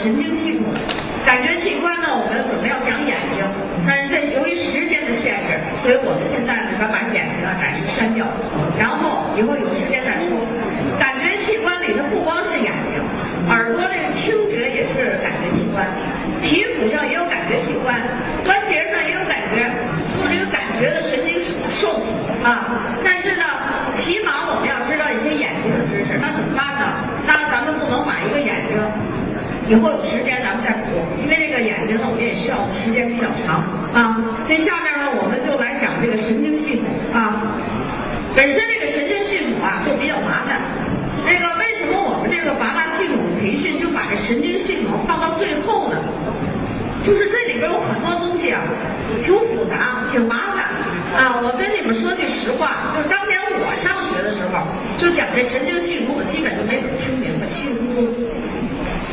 神经系统。感觉器官呢，我们准备要讲眼睛，但是这由于时间的限制，所以我们现在呢要把眼睛啊暂时删掉，然后以后有时间再说。感觉器官里头不光是眼睛，耳朵这个听觉也是感觉器官，皮肤上也有感觉器官，关节上也有感觉，做这个感觉的神经受啊。但是呢，起码我们要知道一些眼睛的知识，那怎么办呢？那咱们不能把一个眼睛。以后有时间咱们再补，因为这个眼睛呢，我们也需要的时间比较长啊。那下面呢，我们就来讲这个神经系统啊。本身这个神经系统啊，就比较麻烦。那个为什么我们这个八大系统培训就把这神经系统放到最后呢？就是这里边有很多东西啊，挺复杂，挺麻烦啊。我跟你们说句实话，就是当年我上学的时候，就讲这神经系统，我基本就没怎么听明白，稀里糊涂。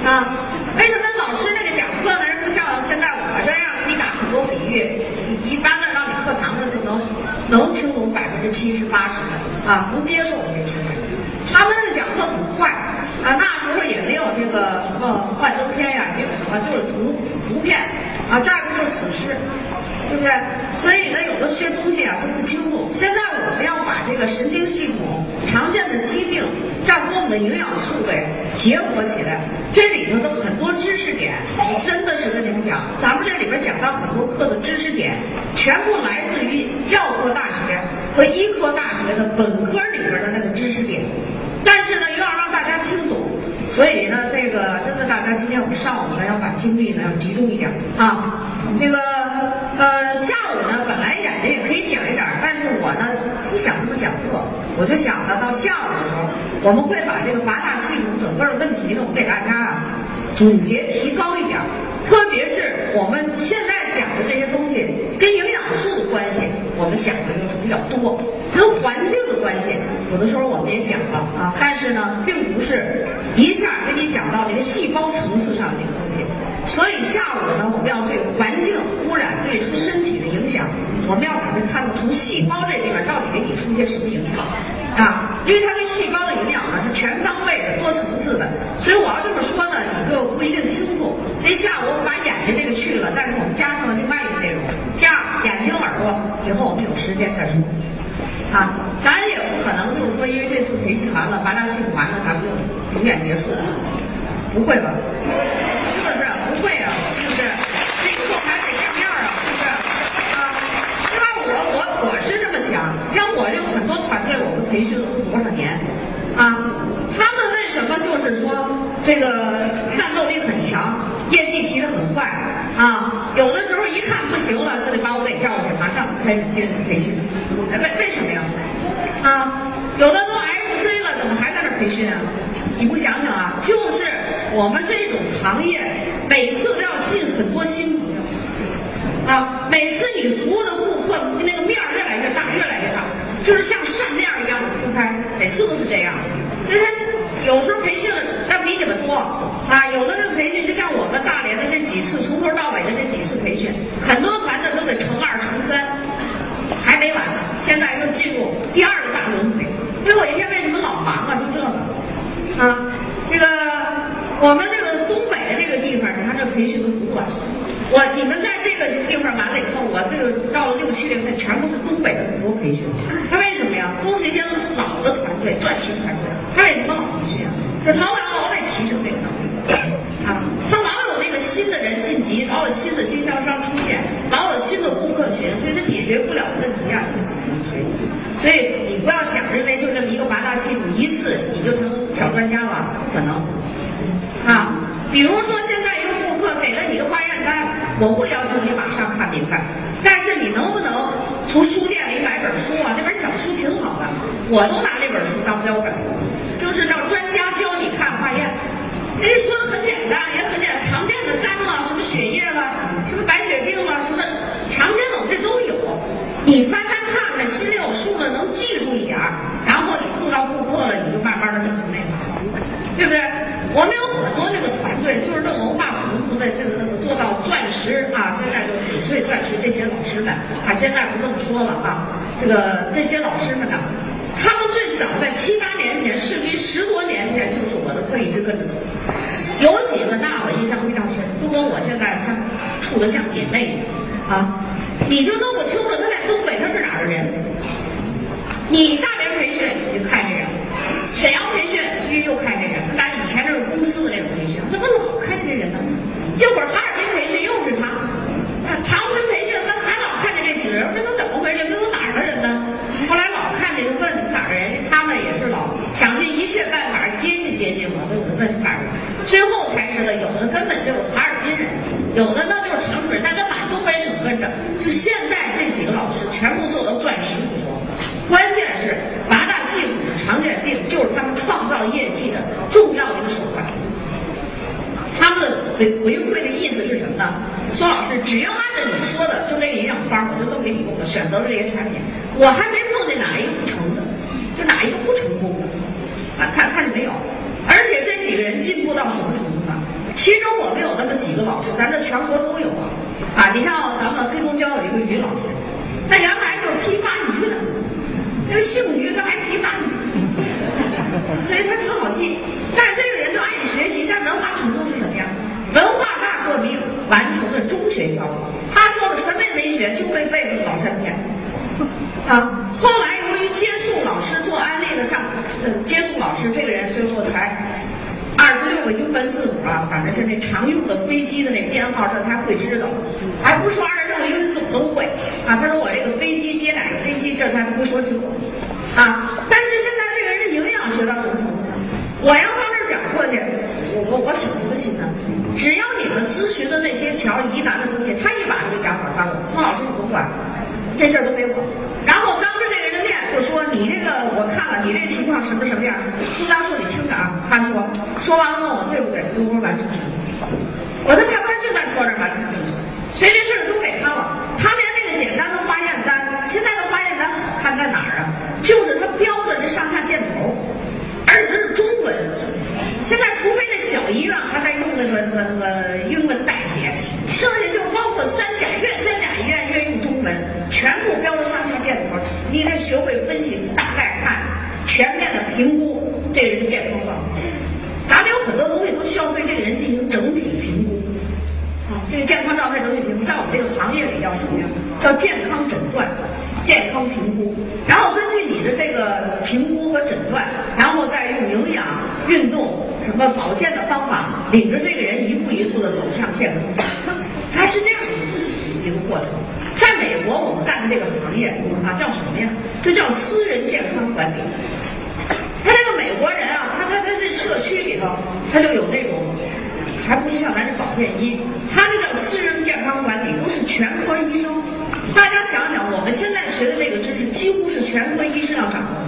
啊，为什么老师那个讲课呢？人不像现在我这样你打很多比喻，一般的让你课堂上就能能听懂百分之七十八十的啊，能接受这些。他们那个讲课很快啊，那时候也没有这个什么幻灯片呀，没有什么，就是图图片啊，再不就史诗，对不对？所以呢，有的些东西啊都不清楚。现在我们要把这个神经系统常见的疾病，再的营养素给结合起来，这里头的很多知识点，真的是跟你们讲，咱们这里边讲到很多课的知识点，全部来自于药科大学和医科大学的本科里边的那个知识点，但是呢，又要让大家听懂。所以呢，这个真的，大家今天我们上午呢要把精力呢要集中一点啊。那个呃，下午呢以讲一点，但是我呢不想这么讲课，我就想着到下午的时候，我们会把这个八大系统整个的问题呢，我给大家啊总结提高一点，特别是我们现在讲的这些东西跟营养素的关系，我们讲的就是比较多，跟环境的关系，有的时候我们也讲了啊，但是呢，并不是一下给你讲到这个细胞层次上的这个东西，所以下午呢，我们要对环境污染对身体的影响，我们要把它看到从细胞这里边到底给你出些什么影响啊，因为它对细胞的营养呢是全方位的、多层次的，所以我要这么说呢，你就不一定清楚。所以下午我们把眼睛这个去了，但是我们加上了另外一个内容，第二眼睛、耳朵，以后我们有时间再说。啊，咱也不可能就是说，因为这次培训完了，八大系统完了，咱们就永远结束了，不会吧？会啊，是不是？这以后还得见面啊，是不是？啊，那我我我是这么想，像我这很多团队，我们培训了多少年啊？他们为什么就是说这个战斗力很强，业绩提的很快啊？有的时候一看不行了，就得把我给叫去，马上开始接着培训。为为什么呀？啊，有的都 FC 了，怎么还在那培训啊？你不想想啊？就是我们这种行业，每次都要进很多新朋友啊，每次你服务的顾客那个面儿越来越大，越来越大，就是像扇面一样的铺开，每次都是这样。所以他有时候培训那比你们多啊，有的那培训就像我们大连的这几次，从头到尾的这几次培训，很多团队都得乘二乘三。还没完呢，现在又进入第二个大轮回。所以我一天为什么老忙啊？就这个啊，这个我们这个东北的这个地方，你看这培训都不断。我你们在这个地方完了以后，我这个到了六七月份，全部是东北的很多培训。他为什么呀？都是一些老的团队、钻石团队，他为什么老培训啊？就老板老得提升这个能力啊，他老有那个新的人晋级，老有新的经销商出现，老有新的顾客群，所以他解决不了的问题啊，你学习。所以你不要想认为就这么一个八大系统，一次你就成小专家了，不可能啊。比如说现在一个顾客给了你一个化验单，我不要求你马上看明白，但是你能不能从书店里买本书啊？那本小书挺好的，我都拿那本书当标本，就是让专家教你看化验。人家说的很简单，也很简单，常见的肝了，什么血液了，什么白血病了，什么常见的我这都有。你翻翻看看，心里有数了，能记住一点儿，然后你碰到顾客了，你就慢慢的就那个，对不对？我们有很多这个团队，就是这文化服务的这个做到钻石啊，现在就翡翠钻石这些老师们啊，现在不这么说了啊，这个这些老师们呢，他们最早在七八年前，甚至十多年前，就是我的课一直跟着走。有几个大我印象非常深，都跟我现在像处的像姐妹啊。你就弄不清楚他在东北他是哪儿的人。你大连培训你看这人，沈阳培训你又看，公司的那种培训，怎么老看见这人呢？一会儿哈尔滨培训又是他，啊，长春培训他还老看见这几个人，这都怎么回事？这都哪儿的人呢？后来老看见就问哪儿的人，他们也是老想尽一切办法接近接近我，问我问哪儿人，最后才知道有的根本就是哈尔滨人，有的呢就是长春人，但他满东北省跟着。就现在这几个老师全部做到钻石不说，关键是八大气骨常见病就是他们创造业绩的重要的一个手段。他们的回回馈的意思是什么呢？说老师，只要按照你说的，就这营养方，我就这么给你用了，选择了这些产品，我还没碰见哪一个不成的，就哪一个不成功的啊？看看见没有？而且这几个人进步到什么程度呢？其中我们有那么几个老师，咱这全国都有啊。啊，你像咱们黑龙江有一个于老师，那原来就是批发鱼的，那个姓于，他还批发鱼，所以他挺好记。但是这个人就爱学习，但文化程度是什么呀？文化大革命完中学教，他说的什么也没学，就会背了老三篇。啊，后来由于接触老师做安利的，上接触老师这个人最后才二十六个英文字母啊，反正是那常用的飞机的那编号，这才会知道，还不说二十六个英文字母都会啊。他说我这个飞机接哪个飞机，这才不会说清楚啊。但是现在这个人营养学到什么程度？我要往这讲过去，我我我省什么心呢？只要你们咨询的那些条疑难的东西，他一把这个讲法发给我，宋老师你甭管，这事儿都给我。然后当着这个人的面就说你这个我看了，你这情况什么什么样？苏教授你听着啊，他说说完了问我对不对？我说完全正确。我在旁边就在说这完全正确，所以这事儿都给他了。他连那个简单的化验单，现在的化验单好看在哪儿啊？就是他标的这上下箭头，而且这是中文。现在除非那小医院还在用那个那个那个英文代剩下就包括三甲院三甲医院越用中文，全部标的上下箭头。你得学会分析，大概看，全面的评估这个人的健康状况。咱们有很多东西都需要对这个人进行整体评估。这个健康状态整体评估，在我们这个行业里叫什么呀？叫健康诊断、健康评估。然后根据你的这个评估和诊断，然后再用营养、运动、什么保健的方法，领着这个人一步一步的走向健康。它是这样一个过程。在美国，我们干的这个行业啊，叫什么呀？这叫私人健康管理。他这个美国人啊，他他他这社区里头，他就有那种。还不是像咱这建议，他这叫私人健康管理，都是全科医生。大家想想，我们现在学的这个知识，几乎是全科医生要掌握的。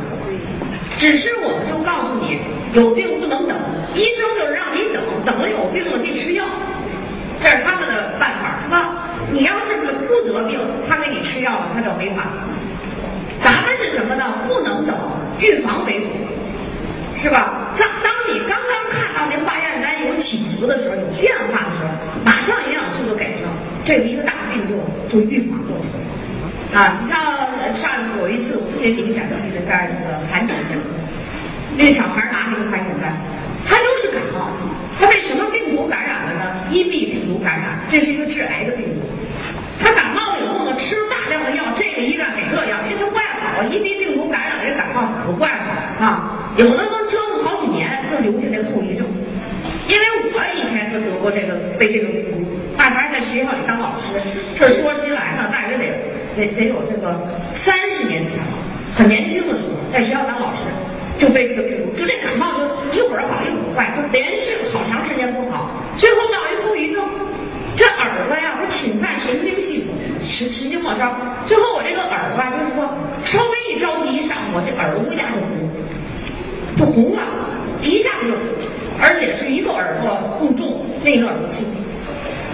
只是我们就告诉你，有病不能等，医生就是让你等，等了有病了得吃药，这是他们的办法，是吧？你要是不得病，他给你吃药了，他叫违法。咱们是什么呢？不能等，预防为主。是吧？当当你刚刚看到那化验单有起伏的时候，有变化的时候，马上营养素就给了，这个一个大病就就预防过去了。啊，你像上有一次特别明显的，就是在那个韩国，那个小孩拿那个化验单，他就是感冒，他被什么病毒感染了呢？EB 病毒感染，这是一个致癌的病毒。他感冒了以后呢，吃了大量的药，这个医院给这样，因为他怪好，EB 病毒感染这感冒可不怪好啊，有的都。留下那后遗症，因为我以前得过这个被这个病毒，大凡在学校里当老师，这说起来呢，大约得得得有这个三十年前了，很年轻的时候，在学校当老师就被这个病毒，就这感冒就一会儿好一会儿坏，就连续好长时间不好，最后闹一后遗症，这耳朵呀它侵犯神经系统，神神经末梢，最后我这个耳朵就是说稍微一着急一上火，这耳朵乌鸦就红，就红了。一下子就，而且是一个耳朵更重，另一个耳朵轻。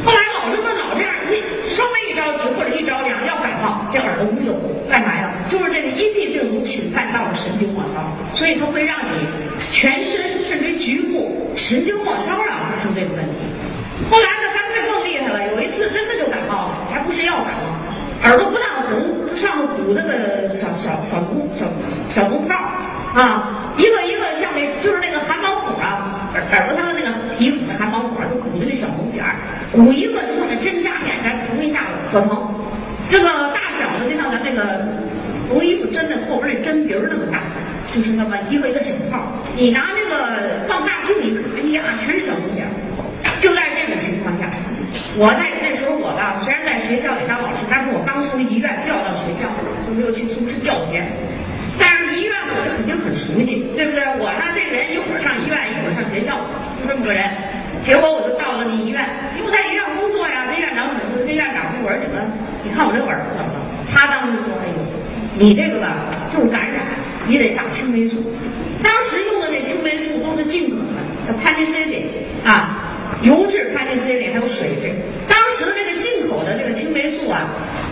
后来老这么老这样一稍微一着急或者一着凉要感冒，这耳朵乌就干嘛呀？就是这个阴蒂病毒侵犯到了神经末梢，所以它会让你全身甚至局部神经末梢啊发生这个问题。后来呢，干脆更厉害了，有一次真的就感冒了，还不是药感冒，耳朵不但红，上头鼓那个小小小脓小小脓泡啊，一个一个像那就是那个汗毛孔啊，耳耳朵上的那个皮肤的汗毛孔，就鼓的那小红点儿，鼓一个就像那针扎眼扎，疼一下子可疼。这个大小的就像咱那个缝衣服针的后边那针鼻儿那么大，就是那么一个一个小泡。你拿那个放大镜一看，哎呀，全是小红点儿。就在这种情况下，我在那时候我吧，虽然在学校里当老师，但是我刚从医院调到学校，就没有去从事教学。但是医院我就肯定很熟悉，对不对？我呢这人一会儿上医院，一会儿上学校，就这么个人。结果我就到了那医院，因为在医院工作呀。那院长怎么说？这院长说：“我说你们，你看我这耳朵怎么了？”他当时说：“哎呦，你这个吧就是感染，你得打青霉素。当时用的那青霉素都是进口的，叫潘尼 C 林啊，油质潘尼 C 林还有水质。当时的那个进口的这个青霉素啊，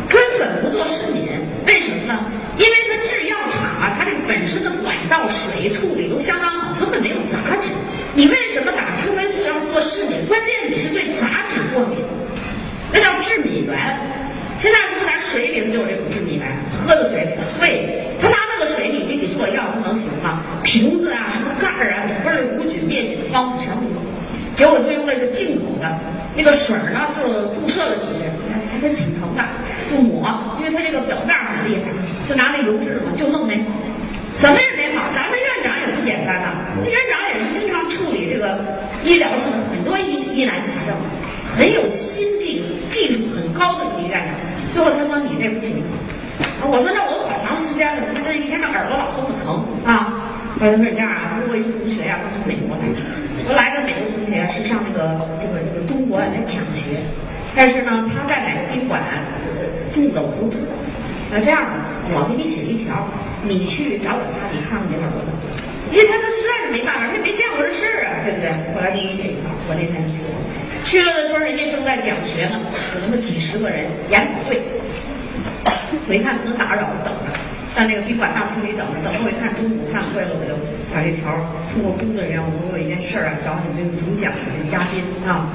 根本不做食品，为什么呢？因为它制药厂啊，它这个本身的管道水处理都相当好，根本没有杂质。你为什么打青霉素要做食品？关键你是对杂质过敏，那叫致敏源。现在不是咱水里头就有这种致敏源，喝的水里头。对，他拿那个水你给你做药，不能行吗？瓶子啊，什么盖儿啊，整个的无菌灭菌的方法全部有。结果就用那个进口的那个水呢，是注射了几针，还真挺疼的，就抹，因为它这个表面很厉害，就拿那油脂嘛，就弄没好，怎么也没好。咱们院长也不简单呐，那院长也是经常处理这个医疗上的很多疑疑难杂症，很有心计，技术很高的一个院长。最后他说你这不行，我说那我好长时间了，那一天这耳朵老这么疼啊。后来他说这样啊，我一个同学呀，他从美国来，我来的美国同学是上那个这个这个中国来讲学，但是呢，他在哪个宾馆住的我都知道。那这样吧，我给你写一条，你去找我他，你看看你耳朵怎么样？因为他他实在是没办法，他没见过这事儿啊，对不对？后来给你写一条，我那天去了。去了的时候，人家正在讲学呢，有那么几十个人研讨会，我一看不能打扰，等着。在那个宾馆大厅里等着，等着我一看中午散会了，我就把这条通过工作人员，我说我有一件事儿啊，找你这个主讲的这个嘉宾啊。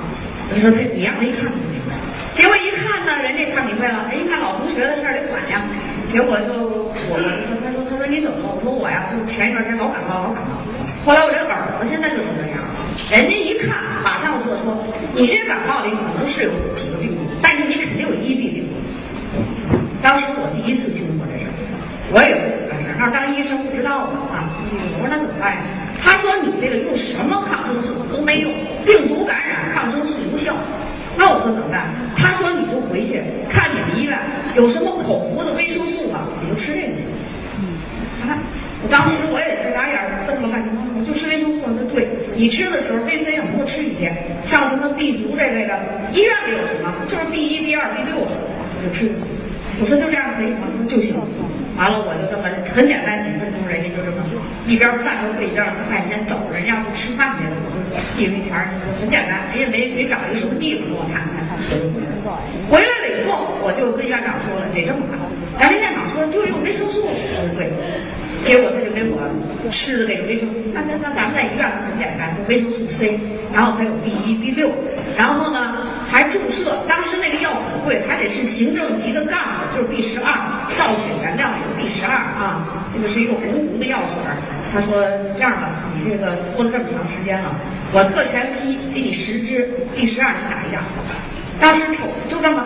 我说他你让他一看就明白，结果一看，人家看明白了，人一看老同学的事儿得管呀。结果就我们，他说他说你怎么了？我说我呀，就前一段时间老感冒老感冒，后来我这耳朵现在就是这样。人家一看，马上就说你这感冒里可能是有几个病毒，但是你肯定有一 b 病毒。当时我第一次听说这事儿。我也不懂事，那当医生不知道的啊。我说那怎么办呀？他说你这个用什么抗生素都没用，病毒感染抗生素无效。那我说怎么办？他说你就回去看你们医院有什么口服的维生素啊，你就吃这个去。啊，我当时我也是俩眼瞪了半天，我就吃维生素。他说对，你吃的时候维 C 要多吃一些，像什么 B 族这类的，医院里有什么就是 B 一、B 二、B 六，我就吃。我说就这样可以吗？他说就行。完了，我就这么很简单，几分钟，人家就这么一边散着会，一边快先走，人家不吃饭去了，我递了一钱很简单，人家没没找一个什么地方给我看看，回来了以后，我就跟院长说了，得这么办。咱们院长说就用维生素，我说对。结果他就给我吃的这个维生素，那那那咱们在医院很简单，维生素 C，然后还有 B 一、B 六，然后呢还注射，当时那个药很贵，还得是行政级的杠就是 B 十二，造血原料有 B 十二啊，这个是一个红红的药水他说这样吧，你这个拖了这么长时间了，我特权批给你十支 B 十二，你打一打。当时瞅就这么，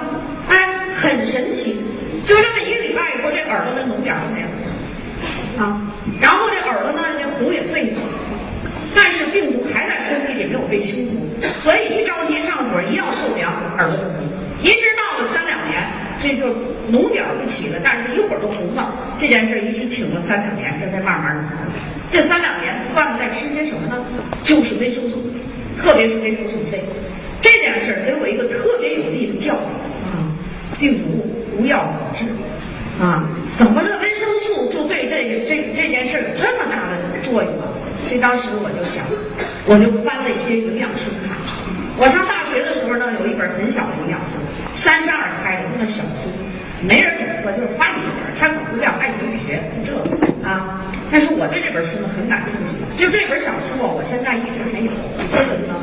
哎，很神奇，就这么一个礼拜以后，这耳朵的脓点都没有。啊，然后这耳朵呢，这红也退了，但是病毒还在身体里没有被清除，所以一着急上火，一要受凉，耳朵就红，一直到了三两年，这就脓点不起了，但是一会儿就红了。这件事一直挺了三两年，这才慢慢的。这三两年不断的在吃些什么呢？就是维生素，特别是维生素 C。这件事给我一个特别有力的教育啊，病毒无药可治。啊，怎么这维生就就对这这这件事有这么大的作用啊？所以当时我就想，我就翻了一些营养书看。我上大学的时候呢，有一本很小的营养书，三十二开的那么小书，没人怎么说，就是翻一本，参考资料，爱学不学，这啊。但是我对这本书呢很感兴趣，就这本小说，我现在一直还有。为什么呢？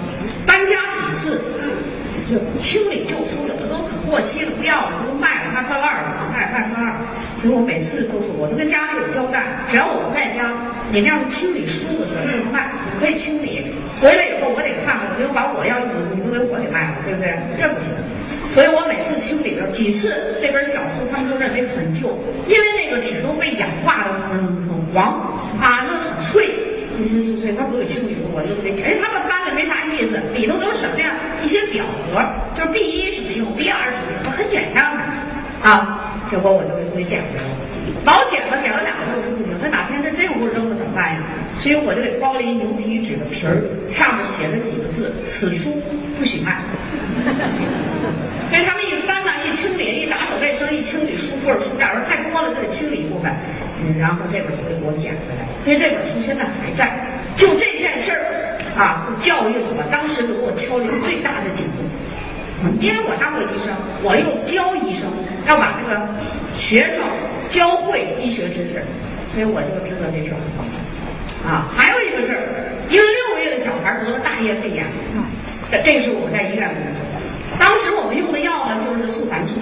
搬家几次，就清理旧书，有的都可过期了，不要了，都卖了，卖破烂了，卖卖破烂。所以我每次都是，我都跟家里有交代，只要我不在家，你们要是清理书的时候，不卖，可以清理。回来以后我得看看，我就把我要用的东西都给我给卖了对不对？这不是。所以我每次清理了几次那本小书，他们都认为很旧，因为那个纸都被氧化的很很黄啊，那很脆。一些碎碎，他不给清理了，我就给。哎，他们翻的没啥意思，里头都是什么呀？一些表格，就是 B 一什么用，B 二什么用，很简单啊。结果我就给捡回来了，老捡了，捡了两个月不行，这哪天这真给我扔了怎么办呀？所以我就给包了一牛皮纸的皮儿，上面写了几个字：此书不许卖。所以他们一翻呢，一清理，一打扫卫生，一清理书或者书架，说太多了就得清理一部分。嗯，然后这本书就给我捡回来，所以这本书现在还在。就这件事儿啊，教育我当时就给我敲了一个最大的警钟。因为我当过医生，我又教医生，要把这个学生教会医学知识，所以我就知道这事儿。啊，还有一个事儿，一个六个月的小孩得了大叶肺炎，这这是我在医院里面。当时我们用的药呢就是四环素，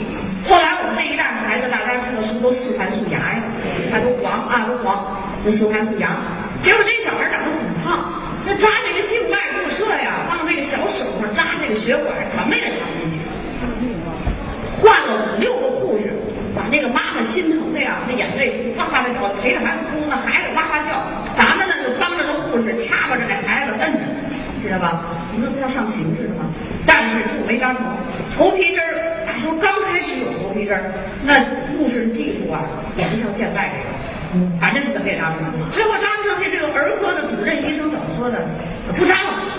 后来我们这一代孩子大家知道是不是都四环素牙呀？他都黄啊，都黄，这四环素牙。结果这小孩长得很胖，那扎这个静脉呀，往那个小手上扎那个血管，怎么也扎不进去。换了五六个护士，把那个妈妈心疼的呀，那眼泪哗哗的掉，陪着孩子哭，那孩子哇哇叫，咱们呢就帮着那护士掐巴着那孩子摁着，知道吧？你说他要上刑似的吗？但是就没扎成。头皮针儿，那时候刚开始有头皮针儿，那护士技术啊，也不像现在这个，反正是怎么也扎不上。最后扎不上去，这个儿科的主任医生怎么说的？不扎了。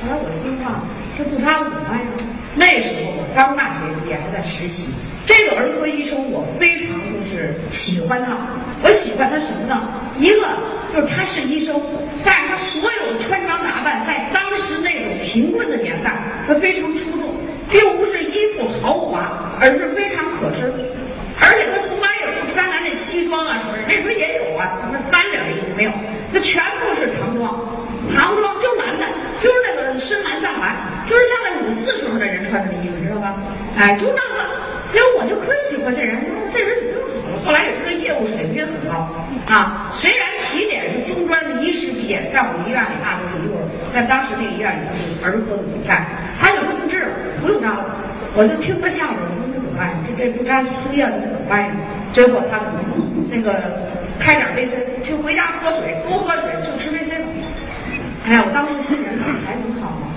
后来我听话，这不扎了怎么办呀？那时候我刚大学毕业，还在实习。这个儿科医生我非常就是喜欢他，我喜欢他什么呢？一个就是他是医生，但是他所有的穿着打扮，在当时那种贫困的年代，他非常出众，并不是衣服豪华，而是非常可身。而且他从来也不穿咱这西装啊是不是，那时候也有啊，那单点的衣服没有，那全部是唐装，唐装就男的，就是那个深蓝藏蓝，就是像那五四时候的人穿的衣服，知道吧？哎，就那么，所以我就可喜欢这人，这人挺好。后来也知道业务水平也很高啊，虽然起点是中专的医师毕业，在我们医院里大多是幼儿，但当时那个医院里头是儿科的骨干，他就说不治了，不用扎了，我就听他相声，我说你怎么办？这这不扎输液那怎么办呀？结果他那个开点维 C，去回家喝水，多喝水，就吃维 C。哎呀，我当时心想，孩子好吗？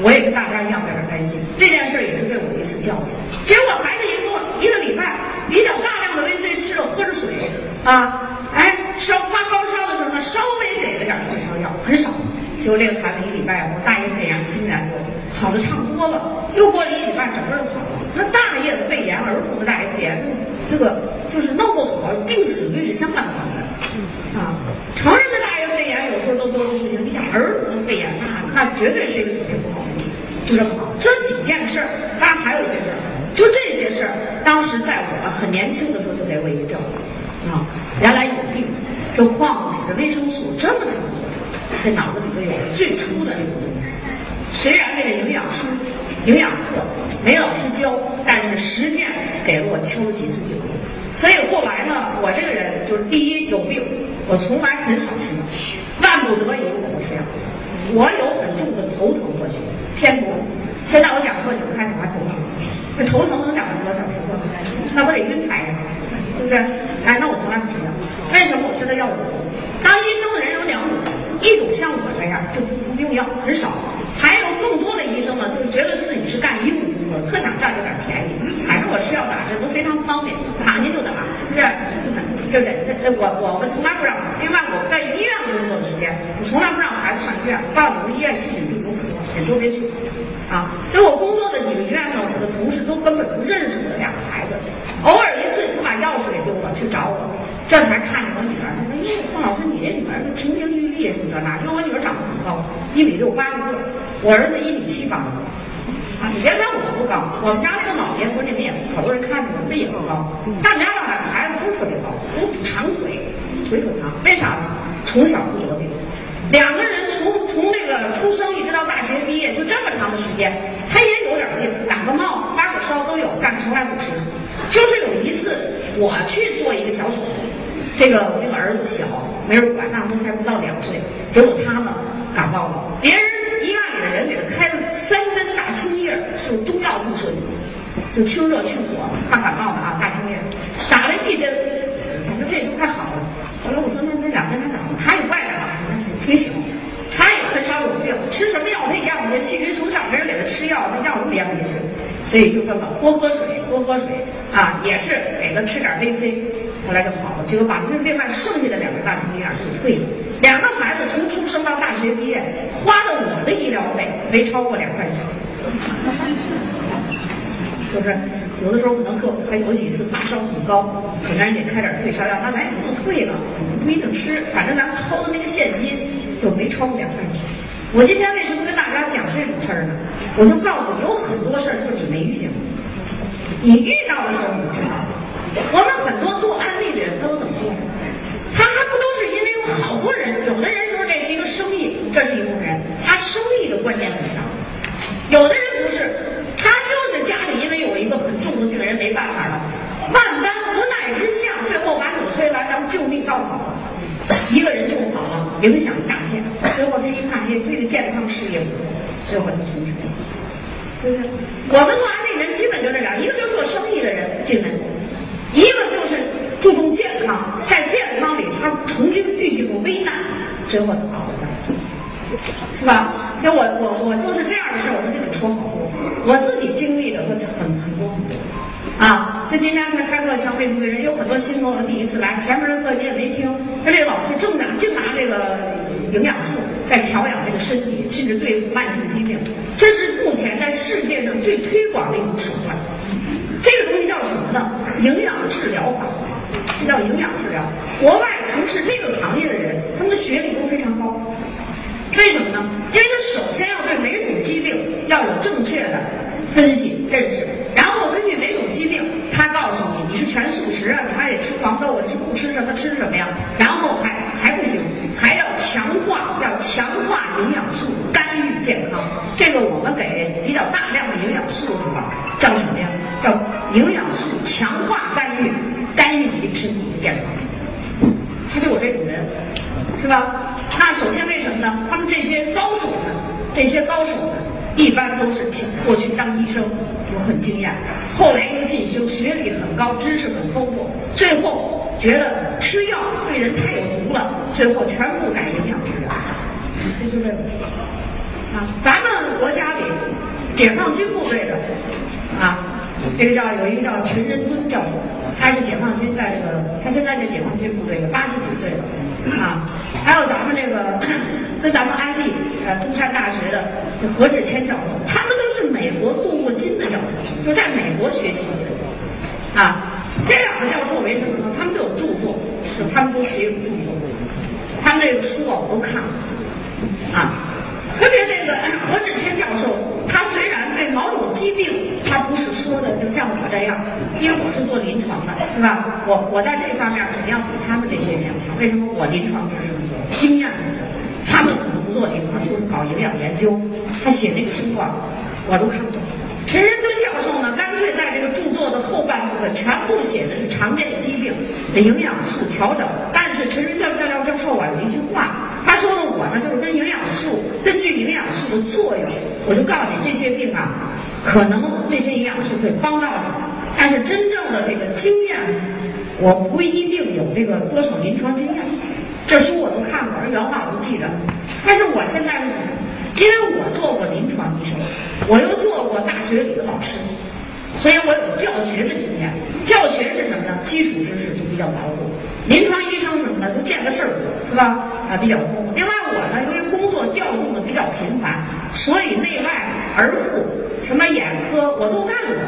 我也跟大家一样在这开心。这件事也是对我一次教育。结果孩子一个一个礼拜比较大量的维 C 吃了，喝着水啊，哎，烧发高烧的时候呢，稍微给了点退烧药，很少。就这个孩子一礼拜，我大叶肺炎竟然就好的差不多了。又过了一礼拜，整个就好了。那大叶的肺炎，儿童的大叶肺炎，这个就是弄不好，病死率是相当高的啊。成人的大叶肺炎有时候都都不行，你想儿童的肺炎，那那绝对是一个特别不好的，就这么好。这几件事儿，当然还有一些事儿，就这些事儿，当时在我很年轻的时候就给我一个教育啊，原来有病，这矿物质、维生素这么大的作用，这脑子里头有最初的这个东西。虽然这个营养书、营养课没老师教，但是实践给了我敲了几次警钟。所以后来呢，我这个人就是第一有病，我从来很少吃药，万不得已我不吃药。我有很重的头疼过去，偏头。现在我讲课你们看什么头疼？这头疼能讲多少小时吗？那不得晕台上，对不对？哎，那我从来不吃药。为什么我吃的药多？一种像我这样就不用药，很少；还有更多的医生呢，就是觉得自己是干医务工作，特想占这点便宜。反正我吃药打针都非常方便，打您就打，是不是？对不对？那我我我从来不让。另外我在医院工作的时间，我从来不让孩子上医院。告诉你们，医院细菌病毒很多，也都别去。啊，因为我工作的几个医院呢，我的同都根本不认识我的两个孩子，偶尔一次你把钥匙给丢了，去找我，这才看见我女儿。他说：“哎，宋老师，你这女儿就亭亭玉立，你知道？哪因为我女儿长得很高，一米六八多，我儿子一米七八。啊，你别看我不高，我们家那个老爷不是你们也好多人看着我，那也不高。但我们家两个孩子都特别高，都长腿，腿可长。为啥呢？从小不得病。”两个人从从这个出生一直到大学毕业，就这么长的时间，他也有点病，感个冒、发个烧都有，但从来不吃。就是有一次我去做一个小手术，这个我那个儿子小，没人管，那时候才不到两岁，结果他呢感冒了，别人医院里的人给他开了三针大青叶，就中药注射，就清热去火，怕感冒的啊，大青叶，打了一针，反正这都快好了。后来我说那那两针还怎么？他也怪他，那是挺行，吃什么药他一样，这气虚从上没人给他吃药，他药都一样没吃，所以就这么多喝水，多喝水啊，也是给他吃点维 C，后来就好了。结果把那另外剩下的两个大青眼就退了。两个孩子从出生到大学毕业，花的我的医疗费没超过两块钱。就是有的时候可能还有几次发烧很高，给人得开点退烧药，那咱也不退了，不一定吃，反正咱们掏的那个现金就没超过两块钱。我今天为什么跟大家讲这种事儿呢？我就告诉你，有很多事儿就是你没遇见过，你遇到的时候你就知道。我们很多做安利的人，他都怎么做？他还不都是因为有好多人？有的人说这是一个生意，这是一部分人，他生意的观念很强；有的人不是，他就是家里因为有一个很重的病人没办法了，万般无奈之下，最后把纽崔莱当救命稻草，一个人救好了，影响一大片。最后他一看，哎，这个健康事业，最后他从事。对不对？我们做安利人基本就这俩，一个就是做生意的人进来，一个就是注重健康，在健康里他曾经遇见过危难，最后他好了的，是吧？那我我我就是这样的事，我能跟你说好多，我自己经历的很很很很多。啊，那今天他开课强为助人，有很多新朋友第一次来，前面的课你也没听，那这老师正拿净拿这个营养素在调养这个身体，甚至对付慢性疾病，这是目前在世界上最推广的一种手段。这个东西叫什么呢？营养治疗法，这叫营养治疗。国外从事这个行业的人，他们的学历都非常高。为什么呢？因为他首先要对每种疾病要有正确的分析认识，然后根据，吃全素食啊，你还得吃黄豆啊，是不吃什么吃什么呀？然后还还不行，还要强化，要强化营养素，干预健康。这个我们给比较大量的营养素的话，叫什么呀？叫营养素强化干预，干预你身体的健康。他就有这种人，是吧？那首先为什么呢？他们这些高手们，这些高手们，一般都是请过去当医生，我很惊讶，后来又进修，学历很高，知识很丰富，最后觉得吃药对人太有毒了，最后全部改营养治疗。这就这个啊，咱们国家里解放军部队的啊，这个叫有一个叫陈仁敦教授。他是解放军在这个，他现在在解放军部队，八十几岁了啊。还有咱们这个跟咱们安利呃中山大学的何志谦教授，他们都是美国镀过金的教授，就在美国学习的啊。这两个教授为什么呢？他们都有著作，就他们都写有著作，他们这个书啊我都看了啊。特别这个何志谦教授，他虽然对某种疾病，他不是说的就像我这样，因为我是做临床的，是吧？我我在这方面肯定要比他们这些人要强。为什么我临床知识经验？他们可能不做临床，就是搞营养研究。他写那个书啊，我都看不懂。陈仁敦教授呢，干脆在这个著作的后半部分全部写的是常见疾病的营养素调整。但是陈仁教教教授啊有一句话，他说的我呢就是跟营养素根据营养素的作用，我就告诉你这些病啊，可能这些营养素会帮到你，但是真正的这个经验，我不一定有这个多少临床经验。这书我都看过，而原话我都记着。但是我现在？因为我做过临床医生，我又做大学里的老师，所以我有教学的经验。教学是什么呢？基础知识就比较牢固。临床医生什么呢？都见的事儿多，是吧？啊，比较多。另外我呢，由于工作调动的比较频繁，所以内外儿妇、什么眼科我都干过，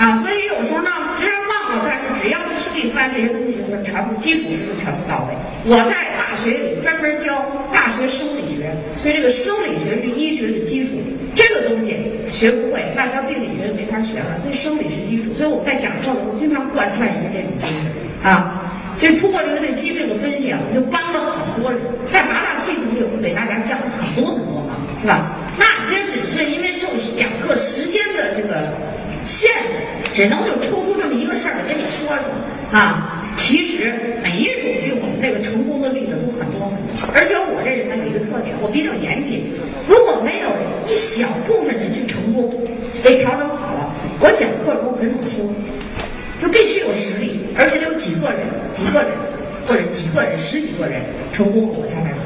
啊，所以有时候呢，虽然忘了，但是只要是书里翻这些东西，就是全部基础知识全部到位。我在大学里专门教大学生理学，所以这个生理学是医学的基础。这个东西学不会，那他病理学就没法学了。所以生理是基础，所以我们在讲课的时候经常贯穿一个这种东西啊。所以通过这个对疾病的分析啊，我就帮了很多人。在麻辣系统里，我给大家讲了很多很多忙，是吧？那些只是因为做时间的这个限制，只能就抽出这么一个事儿跟你说说啊。其实每一种病，我们这个成功的例子都很多。而且我这人呢有一个特点，我比较严谨。如果没有一小部分人去成功，被调整好了，我讲课都。很少说，就必须有实力，而且得有几个人、几个人或者几个人、十几个人成功我才来说。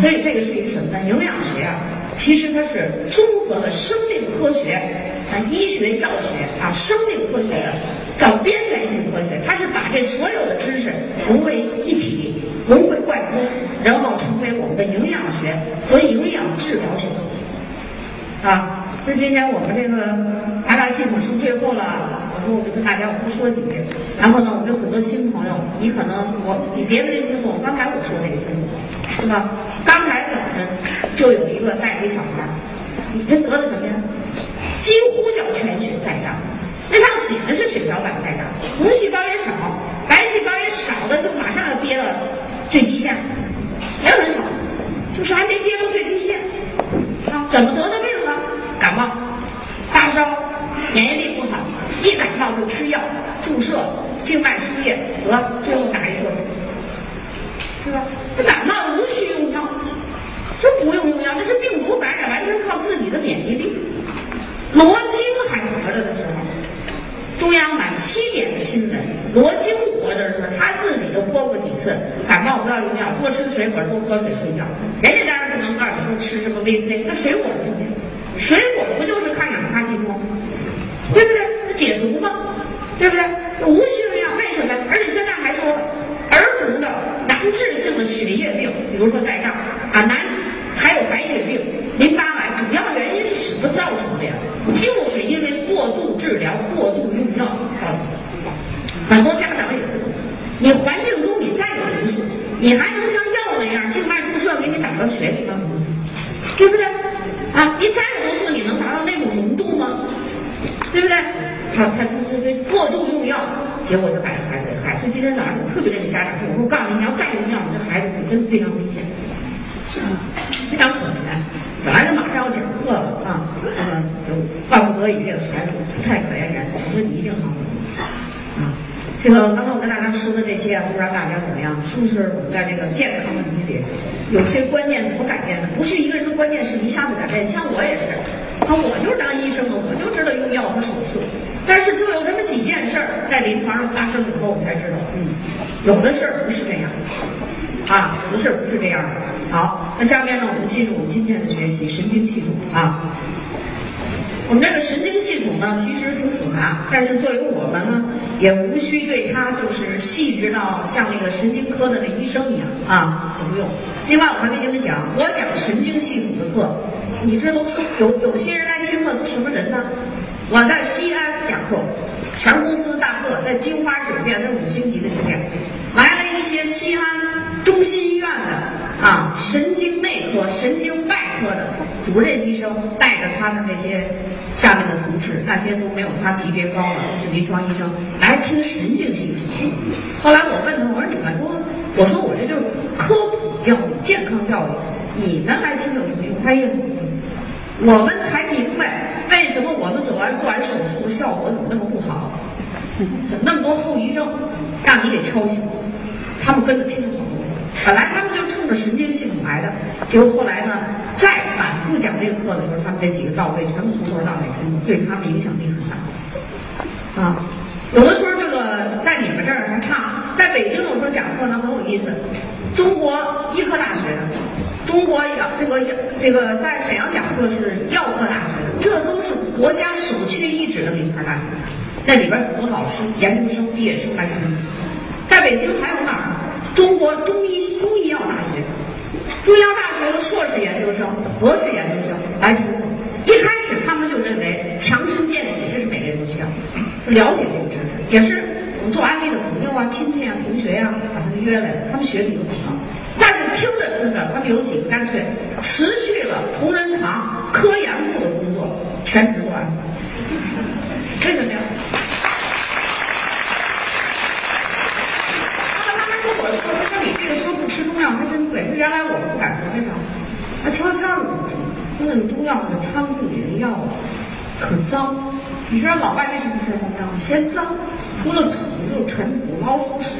所以这个是一个什么呢？营养学啊，其实它是综合了生命科学啊、医学、药学啊、生命科学的叫边缘性科学，它是把这所有的知识融为一体、融会贯通，然后成为我们的营养学和营养治疗学啊。那今天我们这个八大系统是最后了，我说我就跟大家我不说几句。然后呢，我们有很多新朋友，你可能我你别的听懂，刚才我说那个听懂，是吧？刚才早晨就有一个带着一小孩，你这得的什么呀？几乎叫全血在障，那上写的是血小板在障，红细胞也少，白细胞也少的，就马上要跌到最低线，也很少，就是还没跌到最低线啊？怎么得的病？感冒、发烧、免疫力不好，一感冒就吃药、注射、静脉输液，得最后打一针，是吧？这感冒无需用药，这不用用药，这是病毒感染，完全靠自己的免疫力。罗京还活着的时候，中央满七点的新闻，罗京活着的时候，他自己都播过几次，感冒不要用药，多吃水果，多喝水，睡觉。人家当然不能告诉你说吃什么 VC，那水果呢？水果不就是抗氧化剂吗？对不对？解毒吗？对不对？无需用药，为什么？而且现在还说，儿童的难治性的血液病，比如说带状啊，难还有白血病、淋巴癌，主要原因是什么造成的呀？就是因为过度治疗、过度用药造成的。很多家长也不懂，你环境中你再有营养，你还能像药那样静脉注射给你打到血里吗？对不对？啊，你再有毒素，你能达到那种浓度吗？对不对？他他他他他过度用药，结果就把这孩子给害。所以今天早上我特别跟你家长说，我说我告诉你，你要再用药，你这孩子可真非常危险，非常可怜。本来就马上要讲课了啊，那么就万不得已，这个孩子太可怜人，我说你一定好啊。这个刚刚我跟大家说的这些啊，不知道大家怎么样？是不是我们在这个健康问题里有些观念怎么改变的？不是一个人的观念是一下子改变，像我也是，啊，我就是当医生的，我就知道用药和手术，但是就有这么几件事儿在临床上发生以后，我才知道，嗯，有的事儿不是这样，啊，有的事儿不是这样的。好，那下面呢，我们进入我们今天的学习神经系统啊。我们这个神经系统呢，其实挺复杂，但是作为我们呢，也无需对它就是细致到像那个神经科的那医生一样啊，也不用。另外，我还没跟你讲，我讲神经系统的课，你知道有有些人来听课都什么人呢？我在西安讲课，全公司大课，在金花酒店，那五星级的酒店，来了一些西安中心医院的啊神经内科、神经外科的主任医生，带着他的那些下面的同事，那些都没有他级别高的，都是临床医生来听神经系统。后来我问他，我说你们说，我说我这就是科普教育、健康教育，你们来听有什么用？他也我们才明白为什么我们做完做完手术效果怎么那么不好，怎么那么多后遗症，让你给敲醒。他们跟着听好多，本来他们就冲着神经系统来的，结果后来呢，再反复讲这个课的时候，他们这几个到位，全部从头到尾，对他们影响力很大。啊，有的时候这个在你们这儿还差，在北京有时候讲课呢很有意思，中国医科大学。中国药这个这个在沈阳讲课是药科大学，这都是国家首屈一指的名牌大学，那里边很多老师、研究生、毕业生来听。在北京还有哪儿？中国中医中医药大学，中医药大学的硕士研究生、博士研究生来听。一开始他们就认为强身健体这是每个人都需要，了解这个知识，也是我们做安利的朋友啊、亲戚啊、同学呀、把他们约来，他们学历都不高。但是听着听着，他们有几个干脆辞去了同仁堂科研部的工作，全职做安利。为什么呀？那么他们跟我说：“说你这个说不吃中药还真对。原来我们不敢说，为啥？那悄悄的说，说那中药的仓库里的药啊，可脏。你知道老外为什么吃中药？嫌脏，除了土就是尘土、老鼠屎。”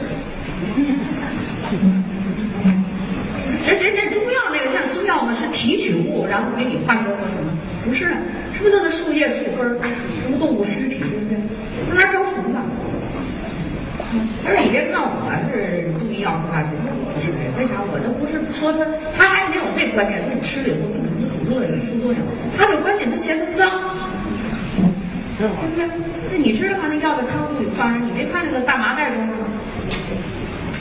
人人家中药那个像西药呢，是提取物，然后给你化学合成，不是，是不是那树叶树根儿，什么动物尸体，对不对？那玩意儿招虫子。他说：“你别看我是中医药大学，我不是，为啥？我这不是说他，他还没有这观念，说你吃了以后对你主热有副作用。他这观点，他嫌它脏，对不对？那你知道吗？那药在仓库里放着，你没看那个大麻袋装着吗？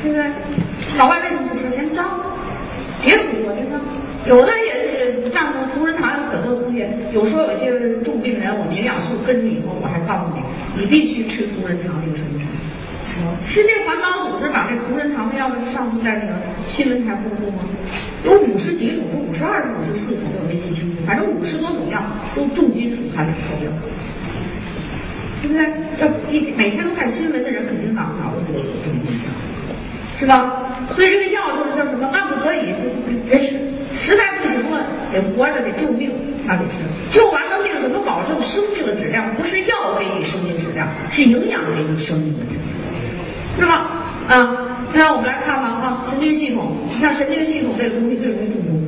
对不对？老外为什么不吃？嫌脏，别不说，真的。有的也是像同仁堂有很多东西，有时候有些重病人，我们营养素跟着以后，我还告诉你，你必须吃同仁堂这个什么什么。”世界环保组织把这同仁堂的药上次在那个新闻台公布吗？有五十几种，有五十二种、五十四种，我没记清楚。反正五十多种药都重金属含量超标，对不对？要你每天都看新闻的人，肯定脑脑子都有这么印象，是吧？所以这个药就是叫什么？万不得已别吃，实在不行了，得活着得救命，那得吃。救完了命，怎么保证生命的质量？不是药给你生命质量，是营养给你生命的质量。是吧？啊，那我们来看看啊，神经系统。你看神经系统这个东西最容易中毒，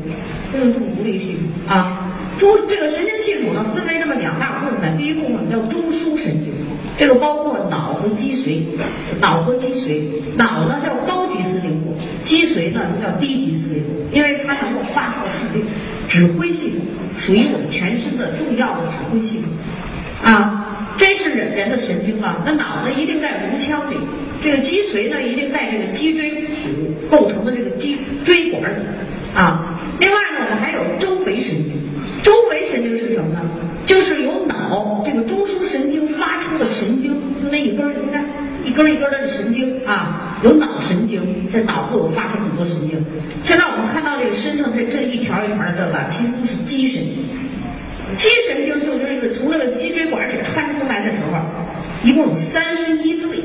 最容易中毒的一个系统啊。中这个神经系统呢，分为这么两大部分。第一部分叫中枢神经，这个包括脑和脊髓，脑和脊髓。脑呢叫高级司令部，脊髓呢叫低级司令部，因为它能够发号施令，指挥系统，属于我们全身的重要的指挥系统啊。这是人人的神经啊，那脑子一定在颅腔里，这个脊髓呢一定在这个脊椎骨构成的这个脊椎管里啊。另外呢，我们还有周围神经，周围神经是什么呢？就是由脑这个中枢神经发出的神经，就那一根儿，你看一根一根的神经啊，有脑神经，在脑部有发出很多神经。现在我们看到这个身上这这一条一条的这个，其实都是肌神经。肌神经就是看出来的时候，一共有三十一对，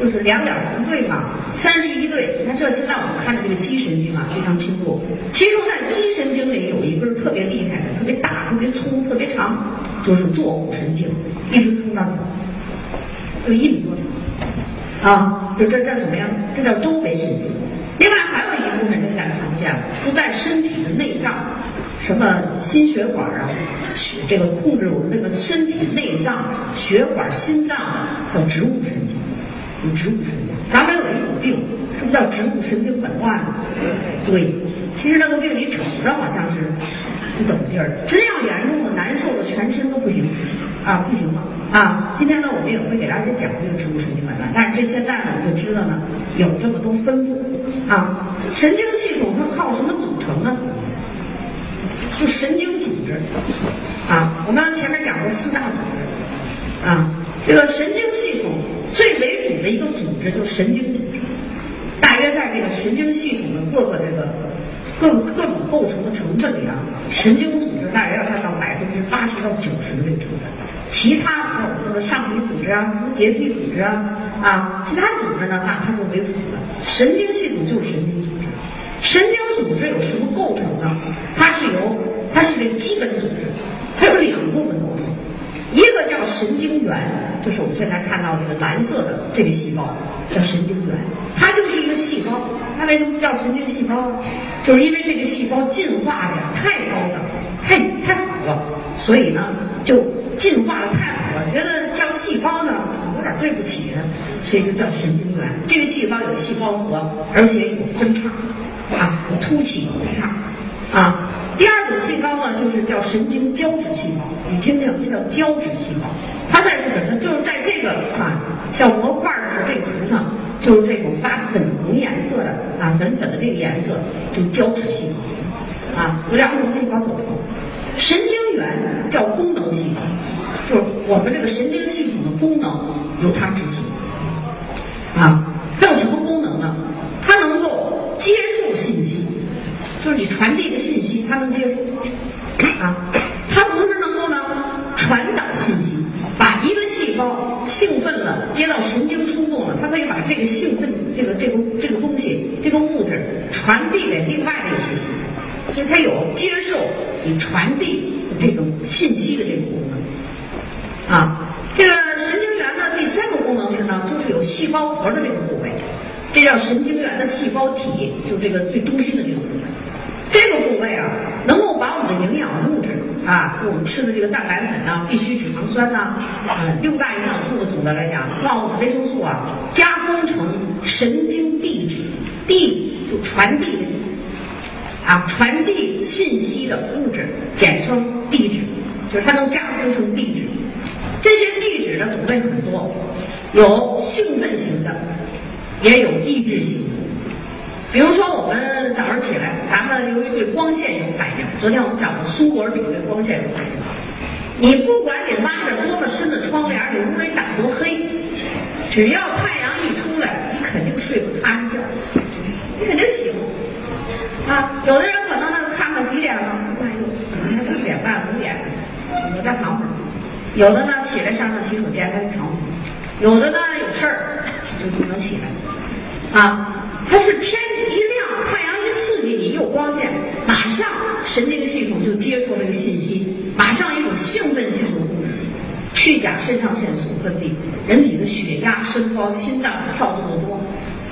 就是两两成对嘛，三十一对。你看这现在我们看的这个肌神经啊，非常清楚。其中在肌神经里有一根特别厉害的、特别大、特别粗、特别长，就是坐骨神经，一直通到就一米多长啊。就这这怎么样？这叫周围神经。另外还有一部分大家看不见了，不在身体的内脏。什么心血管啊，血这个控制我们这个身体内脏血管、心脏叫植物神经，有植物神经。咱们有一种病，是不是叫植物神经紊乱？对，其实那个病你瞅着好像是不怎么地儿，真要严重了、难受了，全身都不行啊，不行了啊。今天呢，我们也会给大家讲这个植物神经紊乱，但是这现在呢，我们就知道呢，有这么多分布啊。神经系统它靠什么组成呢？是神经组织。啊，我们前面讲过四大组织。啊，这个神经系统最为主的一个组织就是神经组织，大约在这个神经系统的各个这个各各种构成的成分里啊，神经组织大约要占到百分之八十到九十的这个成分，其他像我们说的上皮组织啊、什么结缔组织啊啊，其他组织呢，那它就为辅了，神经系统就是神经组织。神经组织有什么构成呢？它是由它是个基本组织，它有两部分构成，一个叫神经元，就是我们现在看到这个蓝色的这个细胞叫神经元，它就是一个细胞。它为什么叫神经细胞呢？就是因为这个细胞进化的太高了，太太好了，所以呢就进化的太好了，觉得叫细胞呢有点对不起它，所以就叫神经元。这个细胞有细胞核，而且有分叉。啊，凸起有分叉，啊，第二种细胞呢，就是叫神经胶质细胞，你听听，这叫胶质细胞，它在什么？就是在这个啊小模块的这个图上，就是这种发粉红颜色的啊粉粉的这个颜色，就胶质细胞，啊，有两种细胞组成，神经元叫功能细胞，就是我们这个神经系统的功能由它执行，啊，它有什么功能呢？它能够。接受信息，就是你传递的信息，它能接受啊。它同时能够呢传导信息，把一个细胞兴奋了，接到神经冲动了，它可以把这个兴奋这个这个这个东西这个物质传递给另外的一些细胞，所以它有接受与传递这种信息的这个功能啊。这个神经元的第三个功能是呢，就是有细胞核的这个部位。这叫神经元的细胞体，就这个最中心的这个部位。这个部位啊，能够把我们的营养物质啊，就我们吃的这个蛋白粉呐、必需脂肪酸呐，嗯，六大营养素的总的来讲，矿物质、维生素啊，加工成神经递质，递就传递啊，传递信息的物质，简称递质，就是它能加工成递质。这些递质的种类很多，有兴奋型的，也有抑制型的。比如说，我们早上起来，咱们由于对光线有反应，昨天我们讲的苏格尔对光线有反应。你不管你拉着多么深的窗帘，你屋里打多黑，只要太阳一出来，你肯定睡不踏实觉，你肯定醒。啊，有的人可能呢看看几点了，哎呦，可能四点半、五点，我再躺会儿。有的呢起来上上洗手间，还得躺会儿。有的呢有事儿，就不能起来。啊，它是天一亮，太阳一刺激你，有光线，马上神经系统就接触这个信息，马上一种兴奋性的物质，去甲肾上腺素分泌，人体的血压升高，心脏跳动的多，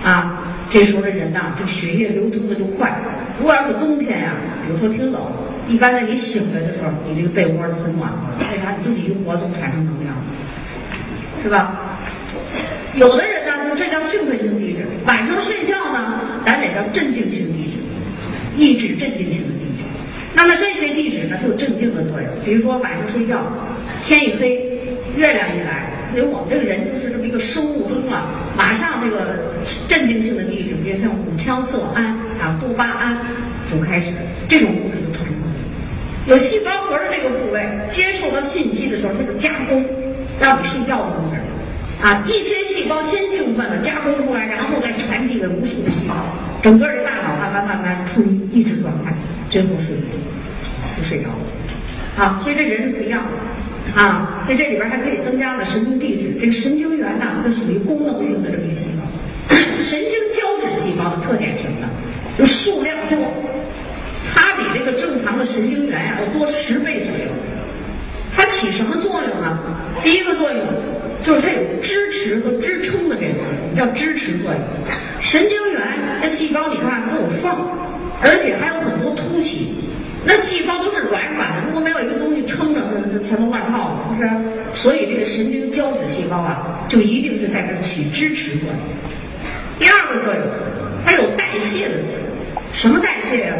啊。这时候的人呐，这血液流通的就快。如果要是冬天呀，比如说挺冷，一般在你醒来的时候，你这个被窝很暖和，为啥？你自己一活动产生能量，是吧？有的人呢，这叫兴奋性地质；晚上睡觉呢，咱得叫镇静性地质，抑制镇静性的地质。那么这些地质呢，就有镇静的作用。比如说晚上睡觉，天一黑，月亮一来。所以我们这个人就是这么一个生物钟啊，马上这个镇定性的地质，比如像五羟色胺啊、多巴胺就开始，这种物质就产生了。有细胞核的这个部位接受到信息的时候，它就加工让你睡觉的物质啊，一些细胞先兴奋了，加工出来，然后再传递给无数的细胞，整个的大脑慢慢慢慢处于抑制状态，最后睡就睡着了。啊，所以这人是不一样的。啊，在这里边还可以增加了神经递质。这个神经元呢，它属于功能性的这么一个细胞。神经胶质细胞的特点是什么呢？就数量多，它比这个正常的神经元呀要多十倍左右。它起什么作用呢？第一个作用就是它有支持和支撑的这个作用，叫支持作用。神经元这细胞你看它有缝，而且还有很多凸起。那细胞都是软软的，如果没有一个东西撑着，那就全都乱套了，是不是？所以这个神经胶质细胞啊，就一定是在这起支持作用。第二个作用，它有代谢的作用。什么代谢呀？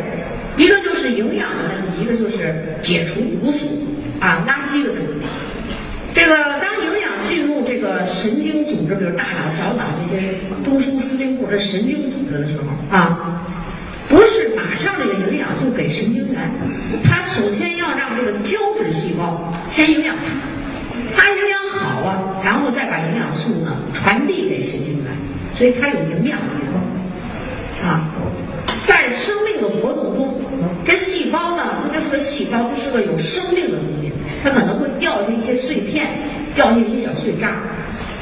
一个就是营养的问题，一个就是解除毒素啊垃圾的作用。这个当营养进入这个神经组织，比如大脑、小脑这些中枢司令部的神经组织的时候啊。这个营养就给神经元，它首先要让这个胶质细胞先营养它，它营养好啊，然后再把营养素呢传递给神经元，所以它有营养结构啊。在生命的活动中，这细胞呢，它就是个细胞，它是个有生命的东西，它可能会掉下一些碎片，掉进一些小碎渣，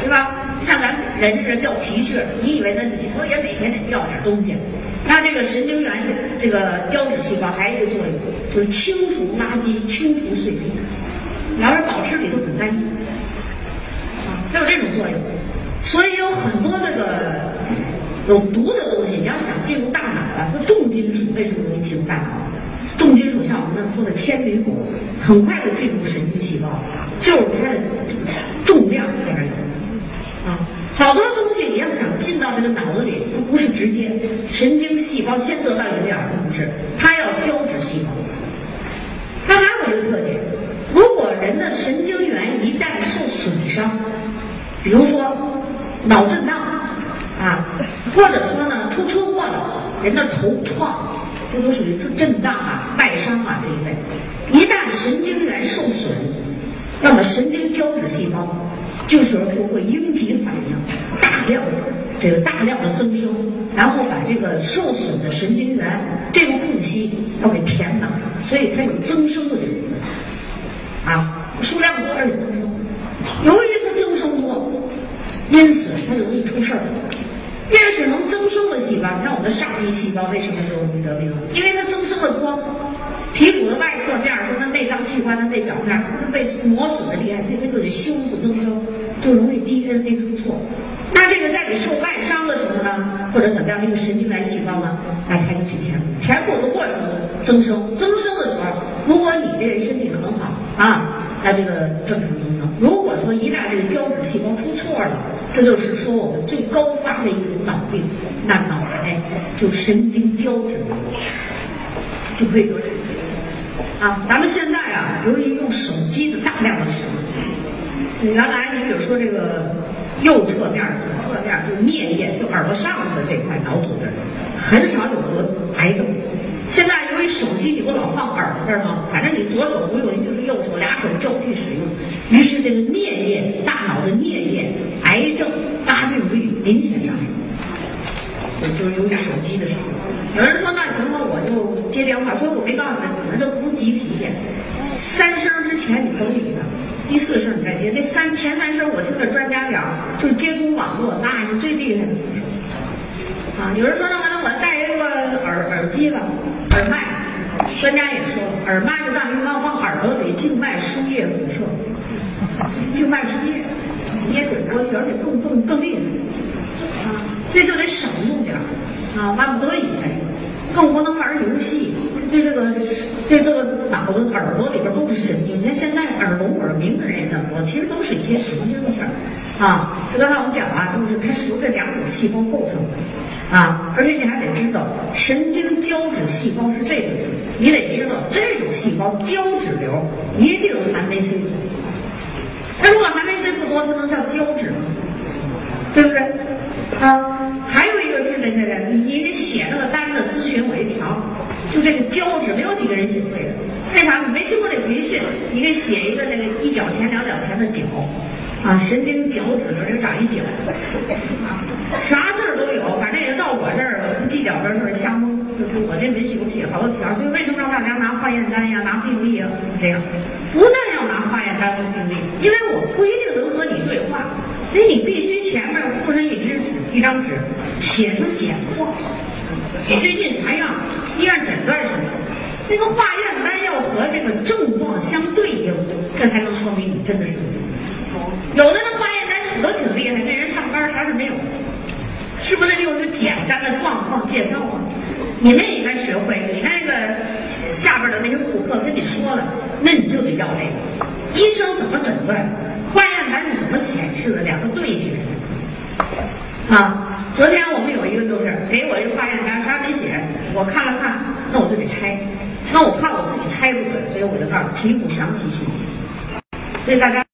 对吧？像咱人这掉皮屑，你以为那你说也每天得掉点东西？那这个神经元这个胶质细胞还有一个作用，就是清除垃圾、清除碎片，然后保持里头很干净，啊，它有这种作用。所以有很多这个有毒的东西，你要想进入大脑啊，说重金属为什么容易进入大脑？重金属像我们那说的铅、铝、汞，很快就进入神经细胞，就是它的重量在这有，啊。好多东西你要想进到这个脑子里，它不是直接神经细胞先得到营养，不是，它要胶质细胞。它还有一个特点，如果人的神经元一旦受损伤，比如说脑震荡啊，或者说呢出车祸了，人的头创，这都属于震震荡啊、外伤啊这一类。一旦神经元受损，那么神经胶质细胞。就是就会应激反应，大量这个大量的增生，然后把这个受损的神经元这个空隙要给填满，所以它有增生的这个啊，数量多而且增生。由于它增生多，因此它容易出事儿。越是能增生的细胞，你看我的上皮细胞为什么就容易得病？因为它增生的多。皮肤的外侧面，说它内脏器官的内表面，它被磨损的厉害，所以它就得修复增生，就容易 DNA 出错。那这个在你受外伤的时候呢，或者怎么样，这个神经元细胞呢，哎，它就去填补，填补的过程增生，增生的时候如果你这人身体很好啊，那这个正常增生；如果说一旦这个胶质细胞出错了，这就是说我们最高发的一种脑病，那脑癌就神经胶质就可以得这个病。啊，咱们现在啊，由于用手机的大量的使用，原来你比如说这个右侧面、左侧面就是颞叶，就耳朵上的这块脑组织，很少有得癌症。现在由于手机你不老放耳朵这儿吗？反正你左手不用，你就是右手，俩手交替使用，于是这个颞叶、大脑的颞叶癌症发病率明显上升，就是由于手机的使用。有人说那行吧，我就接电话。所以我没告诉你，你们这不是急脾气。三声之前你甭理他，第四声你再接。那三前三声我听着专家讲，就是接通网络，那是最厉害的。啊，有人说那完了，我戴一个耳耳机吧，耳麦。专家也说，耳麦就让你往耳朵里静脉输液辐射，静脉输液，也准过去，而且更更更厉害。啊，所以就得省用点儿啊，万不得已才用，更不能玩游戏。对这个，对这个脑子、耳朵里边都是神经。你看现在耳聋、耳鸣的人也多，其实都是一些神经的事儿。啊，就刚才我们讲啊，就是它是由这两种细胞构成的。啊，而且你还得知道，神经胶质细胞是这个字，你得知道这种细胞胶质瘤一定含维 C。它如果含维 C 不多，它能叫胶质吗？对不对？啊，写那个单子咨询我一条，就这个胶纸，没有几个人写会的。为啥？你没听过这培训，你给写一个那个一角钱两角钱的角，啊，神经角质的人长一角，啊，啥字儿都有，反正也到我这儿不计较的时候瞎蒙。就是我这没写过写好多条，所以为什么让大家拿化验单呀、拿病历呀？这样，不但要拿化验单和病历，因为我不一定能和你对话，所以你必须前面附上一支纸、一张纸，写出简况。你最近啥样？医院诊断什么？那个化验单要和这个症状相对应，这才能说明你真的是。有的那化验单写的挺厉害，那人上班啥事没有，是不是得有个简单的状况介绍啊？你们也应该学会，你那个下边的那些顾客跟你说了，那你就得要这个。医生怎么诊断？化验单是怎么显示的？两个对起来。啊，昨天我们有一个就是给我一个化验单，啥没写，我看了看，那我就得拆。那我怕我自己猜不准，所以我就告诉提供详细信息。所以大家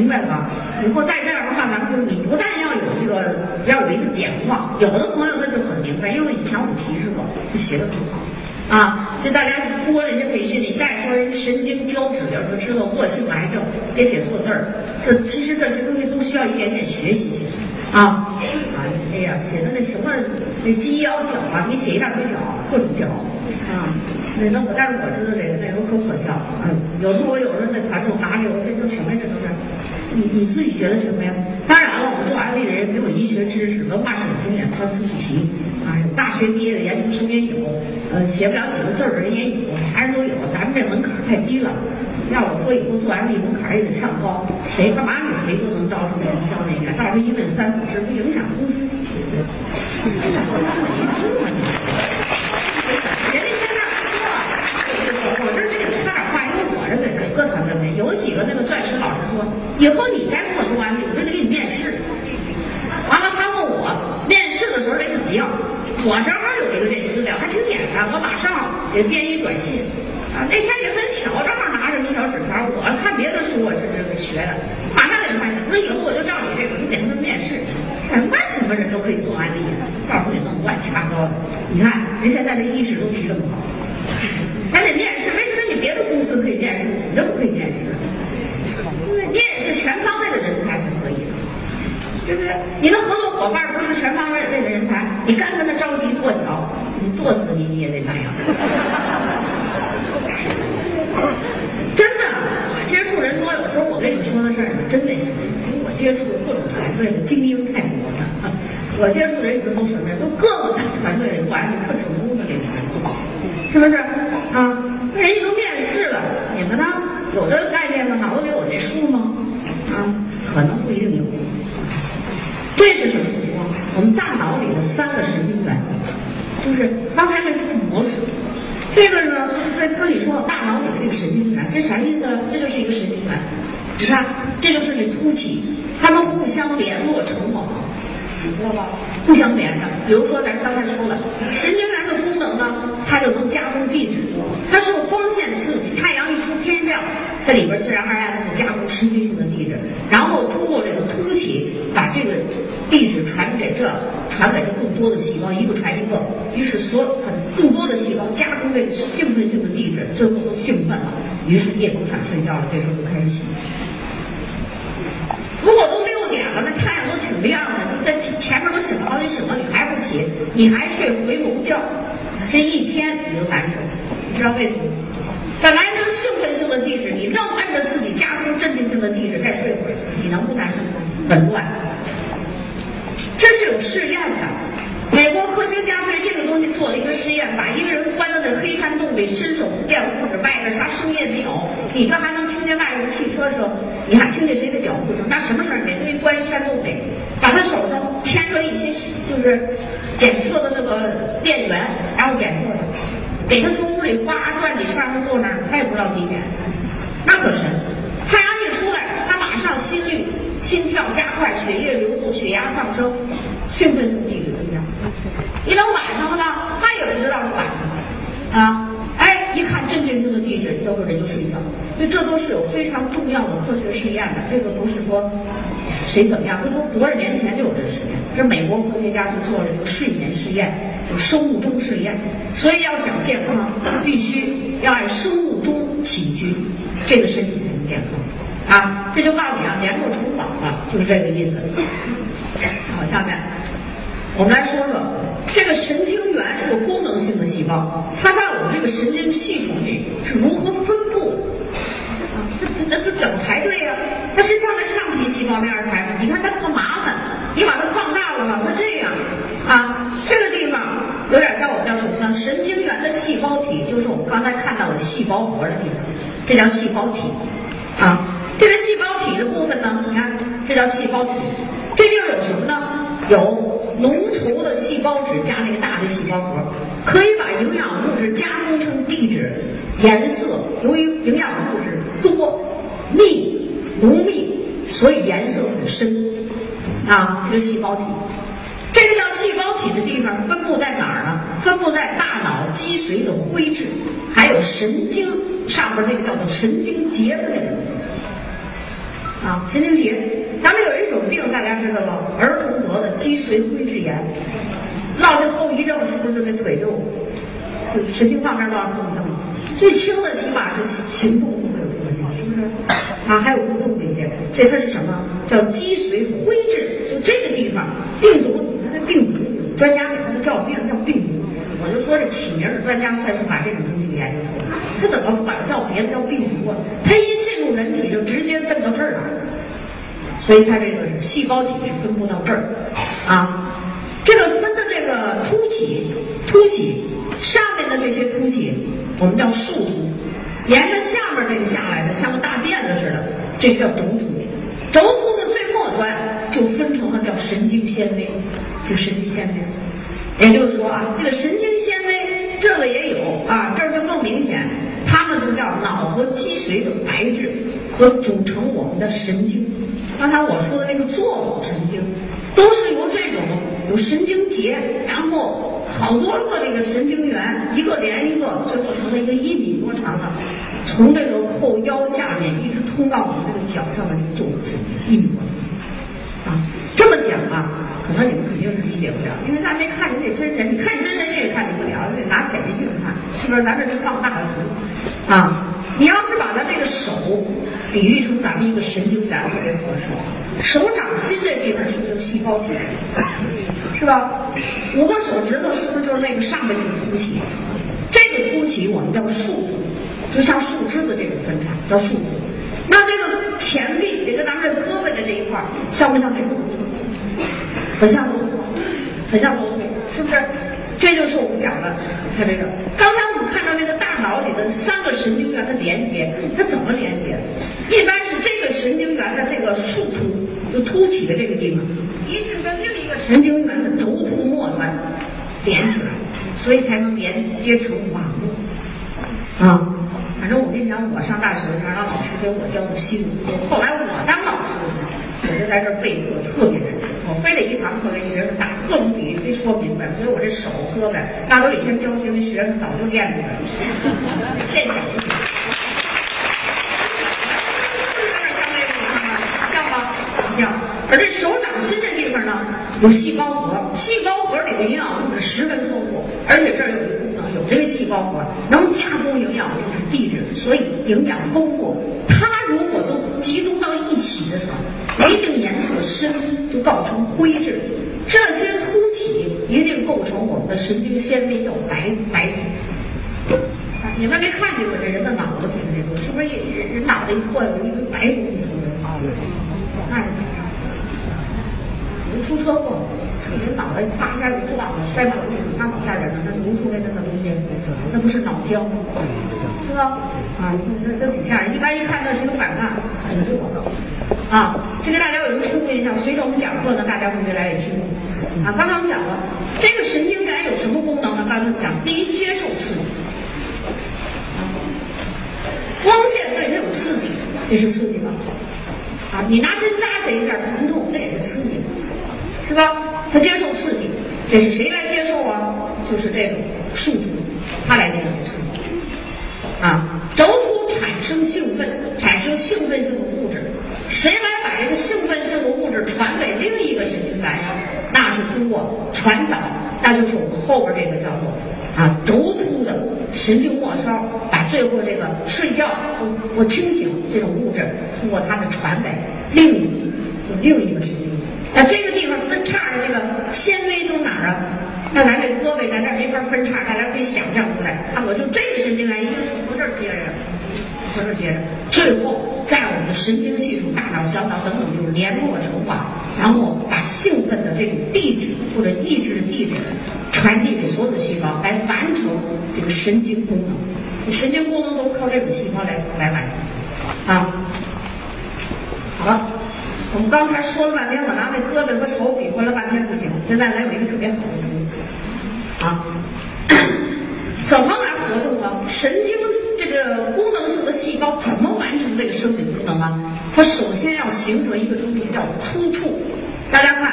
明白了吧？以后再这样的话，咱们就是你不但要有这个，要有一个简化，有的朋友那就很明白，因为以前我提示过，就写的很好啊。就大家通过人家培训，你再说人神经胶质瘤就知道恶性癌症，别写错字儿。这其实这些东西都需要一点点学习啊。啊，哎呀，写的那什么那鸡腰脚啊，你写一大堆脚，各种脚啊。那那我但是我知道这个，那有可可笑。嗯，有时候我有时候那团就拿着，我这都什么这都是。你你自己觉得什么呀？当然了，我们做安利的人没有医学知识，文化水平也参差不齐啊。大学毕业的研究生也有，呃，写不了几个字儿的人也有，啥人都有。咱们这门槛太低了，要我说以后做安利门槛也得上高。谁干嘛你谁都能招什么人招那个？到时候一问三不知，不影响公司形象。影响公司没治啊你。人家现在说，我我这这个差点话，因为我这个各团队没有几个那个钻石老师说，以后你再给我做安利，我就得给你面试。完了，他问我面试的时候得怎么样？我正好有一个这资料，还挺简单，我马上给编一短信。啊，那天也很巧，正好拿着一小纸条，我看别的书我这这个学的，马上给他发我说以后我就照你这个，你给他们面试，什么什么人都可以做安利，到时候给弄乱七八糟的。你看人现在这意识都提这么高，还得面试，为别的公司可以面试，你这不可以面试？你也是全方位的人才才可以的，对不对？你的合作伙伴不是全方位的人才，你干跟他着急跺脚，你跺死你你也得那样。真的，我接触人多，有时候我跟你说的事儿，你真得信。因为我接触各种团队的精英太多了，我接触人一直都什么呀？都各个团队里，管理特成功的，是不是？啊，那人家都面试了，你们呢？有这个概念吗？脑子里有这数吗？啊，可能不一定有。这是什么情况？我们大脑里的三个神经元，就是刚才那是模式。这个呢，就是在跟你说，大脑里的这个神经元，这啥意思？这就是一个神经元，你看，这就是那凸起，它们互相联络成网，你知道吧？互相连着。比如说咱刚才说了，神经元它就能加工地址，它受光线刺激，太阳一出天亮，它里边自然而然的加工持续性的地址，然后通过这个凸起把这个地址传给这，传给这更多的细胞，一个传一个，于是所很更多的细胞加工这个兴奋性的地址，最后都兴奋了，于是夜不想睡觉了，这时候就开始醒。如果都六点了，那太阳都挺亮的，你在前面都醒了好几醒了，你还不起，你还睡回笼觉，这一天你都难受，你知道为什么？本来这个兴奋性的地址，你愣按着自己家中镇定性的地址再睡会儿，你能不难受吗？很乱。这是有试验的，美国科学家对这个东西做了一个试验，把一个人关到那黑山洞里，伸手不见五指，外边啥声音也没有，你这还能听见外边的汽车声，你还听见谁的脚步声？那什么事儿？给他一关山洞里，把他手上牵着一些就是检测的那个电源，然后检测的，给他从屋里哗转几圈，他坐那儿，他也不知道几点，那可神。太阳一出来，他马上心率、心跳加快，血液流动，血压上升，兴奋性地址增加。一到晚上了呢，他也不知道是晚上啊。哎，一看镇静性的地址，这会儿人就睡觉。所以这都是有非常重要的科学实验的，这个不是说谁怎么样，这都多少年前就有这实验。这美国科学家就做了这个睡眠实验，就生物钟实验。所以要想健康，必须要按生物钟起居，这个身体才能健康。啊，这就告诉你啊，联络成网了，就是这个意思。好，下面我们来说说这个神经元是个功能性的细胞，它在我们这个神经系统里是如何分布的？啊，那那不整排队呀、它是像那上皮细胞那样排吗？你看它特麻烦，你把它放大了吧，它这样啊，这个地方有点像我们叫什么呢？神经元的细胞体，就是我们刚才看到的细胞核的地方，这叫细胞体啊。这个细胞体的部分呢，你看，这叫细胞体。这地方有什么呢？有浓稠的细胞质加那个大的细胞核，可以把营养物质加工成地质、颜色。由于营养物质多、密、浓密，所以颜色很深。啊，这个细胞体。这个叫细胞体的地方分布在哪儿呢？分布在大脑脊髓的灰质，还有神经上边那个叫做神经节的那个。啊，神经节，咱们有一种病，大家知道吗？儿童得的脊髓灰质炎，落这后遗症是不是就那腿就就神经方面落后遗症？最轻的起码是行动不会有问题，是不是？啊，还有不动这些，这它是什么？叫脊髓灰质，就这个地方病毒，你看这病毒，专家给它的叫病叫病毒。我就说这起名的专家算是把这种东西研究出来，他怎么不把它叫别的叫病毒啊？他一人体就直接奔到这儿了，所以它这个细胞体是分布到这儿啊。这个分的这个凸起，凸起上面的这些凸起，我们叫树突，沿着下面这个下来的像个大辫子似的，这叫轴突。轴突的最末端就分成了叫神经纤维，就神经纤维。也就是说啊，这个神经纤维这个也有啊，这，它们就叫脑和脊髓的白质和组成我们的神经。刚才我说的那个坐骨神经，都是由这种有神经节，然后好多个这个神经元一个连一个，最后成了一个一米多长的，从这个后腰下面一直通到我们这个脚上的这个座脑神经，一米多长啊。这么讲啊，可能你们肯定是理解不了，因为咱没看见这真人，你看真人这也看见不了，你得拿显微镜看，是不是？咱这是放大的图啊。你要是把咱这个手比喻成咱们一个神经元特别合适，手掌心这地方是一个细胞体，是吧？五个手指头是不是就是那个上面这个凸起？这个凸起我们叫树突，就像树枝的这个分叉叫树突。那这个前臂，也就咱们这胳膊的这块，像不像这个？很像，很像楼腿，是不是？这就是我们讲的，看这个。刚才我们看到那个大脑里的三个神经元的连接，它怎么连接？一般是这个神经元的这个树突，就凸起的这个地方，一定跟另一个神经元的轴突末端连起来，所以才能连接成网络。啊，反正我跟你讲我上大学的时候，让老师给我教的西武，后来我当老师的时候，我就在这儿备课，特别认真。我非得一堂课给学生打各种比喻，非说明白。所以我这手胳膊，大都以前教学的学生早就练出来了。现象。像吗？像。而这手掌心这地方呢，有细胞核，细胞核里的营养物质十分丰富，而且这儿，有这个细胞核能加工营养物质地质，所以营养丰富。它如果都集中到一起的时候，一定颜色深，就造成灰质。这些凸起一定构成我们的神经纤维，叫白白骨。你们没看见过这人的脑子平时这是不是人人脑袋一破有一堆白骨出来？啊，看出车祸，人脑袋啪一下给撞了，摔马路上，那好吓人呢！那流出来的那东西，那不是脑浆吗？是吧？啊，那那挺吓人。一般一看到这个反抗，很弱的。啊，这个大家有一个初步印象。随着我们讲课呢，大家会越来越清楚。啊，刚才我们讲了，这个神经元有什么功能呢？刚才我们讲，第一，接受刺激。啊光线对它有刺激，这是刺激吧？啊，你拿针扎它一下疼痛，那也是刺激。是吧？他接受刺激，这是谁来接受啊？就是这种树突，他来接受刺激。啊，轴突产生兴奋，产生兴奋性的物质，谁来把这个兴奋性的物质传给另一个神经元呀？那是通过传导，那就是我们后边这个叫做啊轴突的神经末梢，把最后这个睡觉我清醒这种物质，通过它们传给另一另一个神经元。那这个地方分叉的这个纤维都哪儿啊？那咱这胳膊咱这没法分叉，大家可以想象出来。啊我就这个神经元一个是从这儿接着，从这儿接着，最后在我们的神经系统、大脑、小脑等等，就联络成网，然后把兴奋的这种地址或者抑制的地址传递给所有的细胞，来完成这个神经功能。神经功能都靠这种细胞来来完成。啊，好了。我们刚才说了半天，我拿那胳膊和手比划了半天不行，现在来有一个特别好的东西啊，怎么来活动啊？神经这个功能性的细胞怎么完成这个生理功能啊？它首先要形成一个东西叫突触。大家看，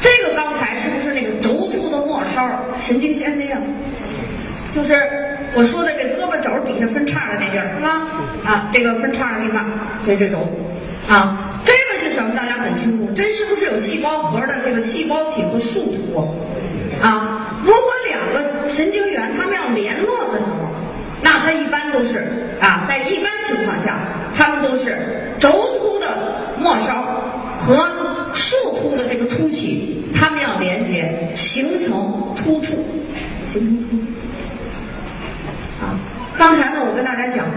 这个刚才是不是那个轴突的末梢神经纤维啊？就是我说的这胳膊肘底下分叉的那地儿是吧？啊，这个分叉的地方，这这轴啊。这个什么？大家很清楚，这是不是有细胞核的这个细胞体和树突啊？如果两个神经元它们要联络的时候，那它一般都是啊，在一般情况下，它们都是轴突的末梢和树突的这个突起，它们要连接，形成突触，形成突啊。刚才呢，我跟大家讲了。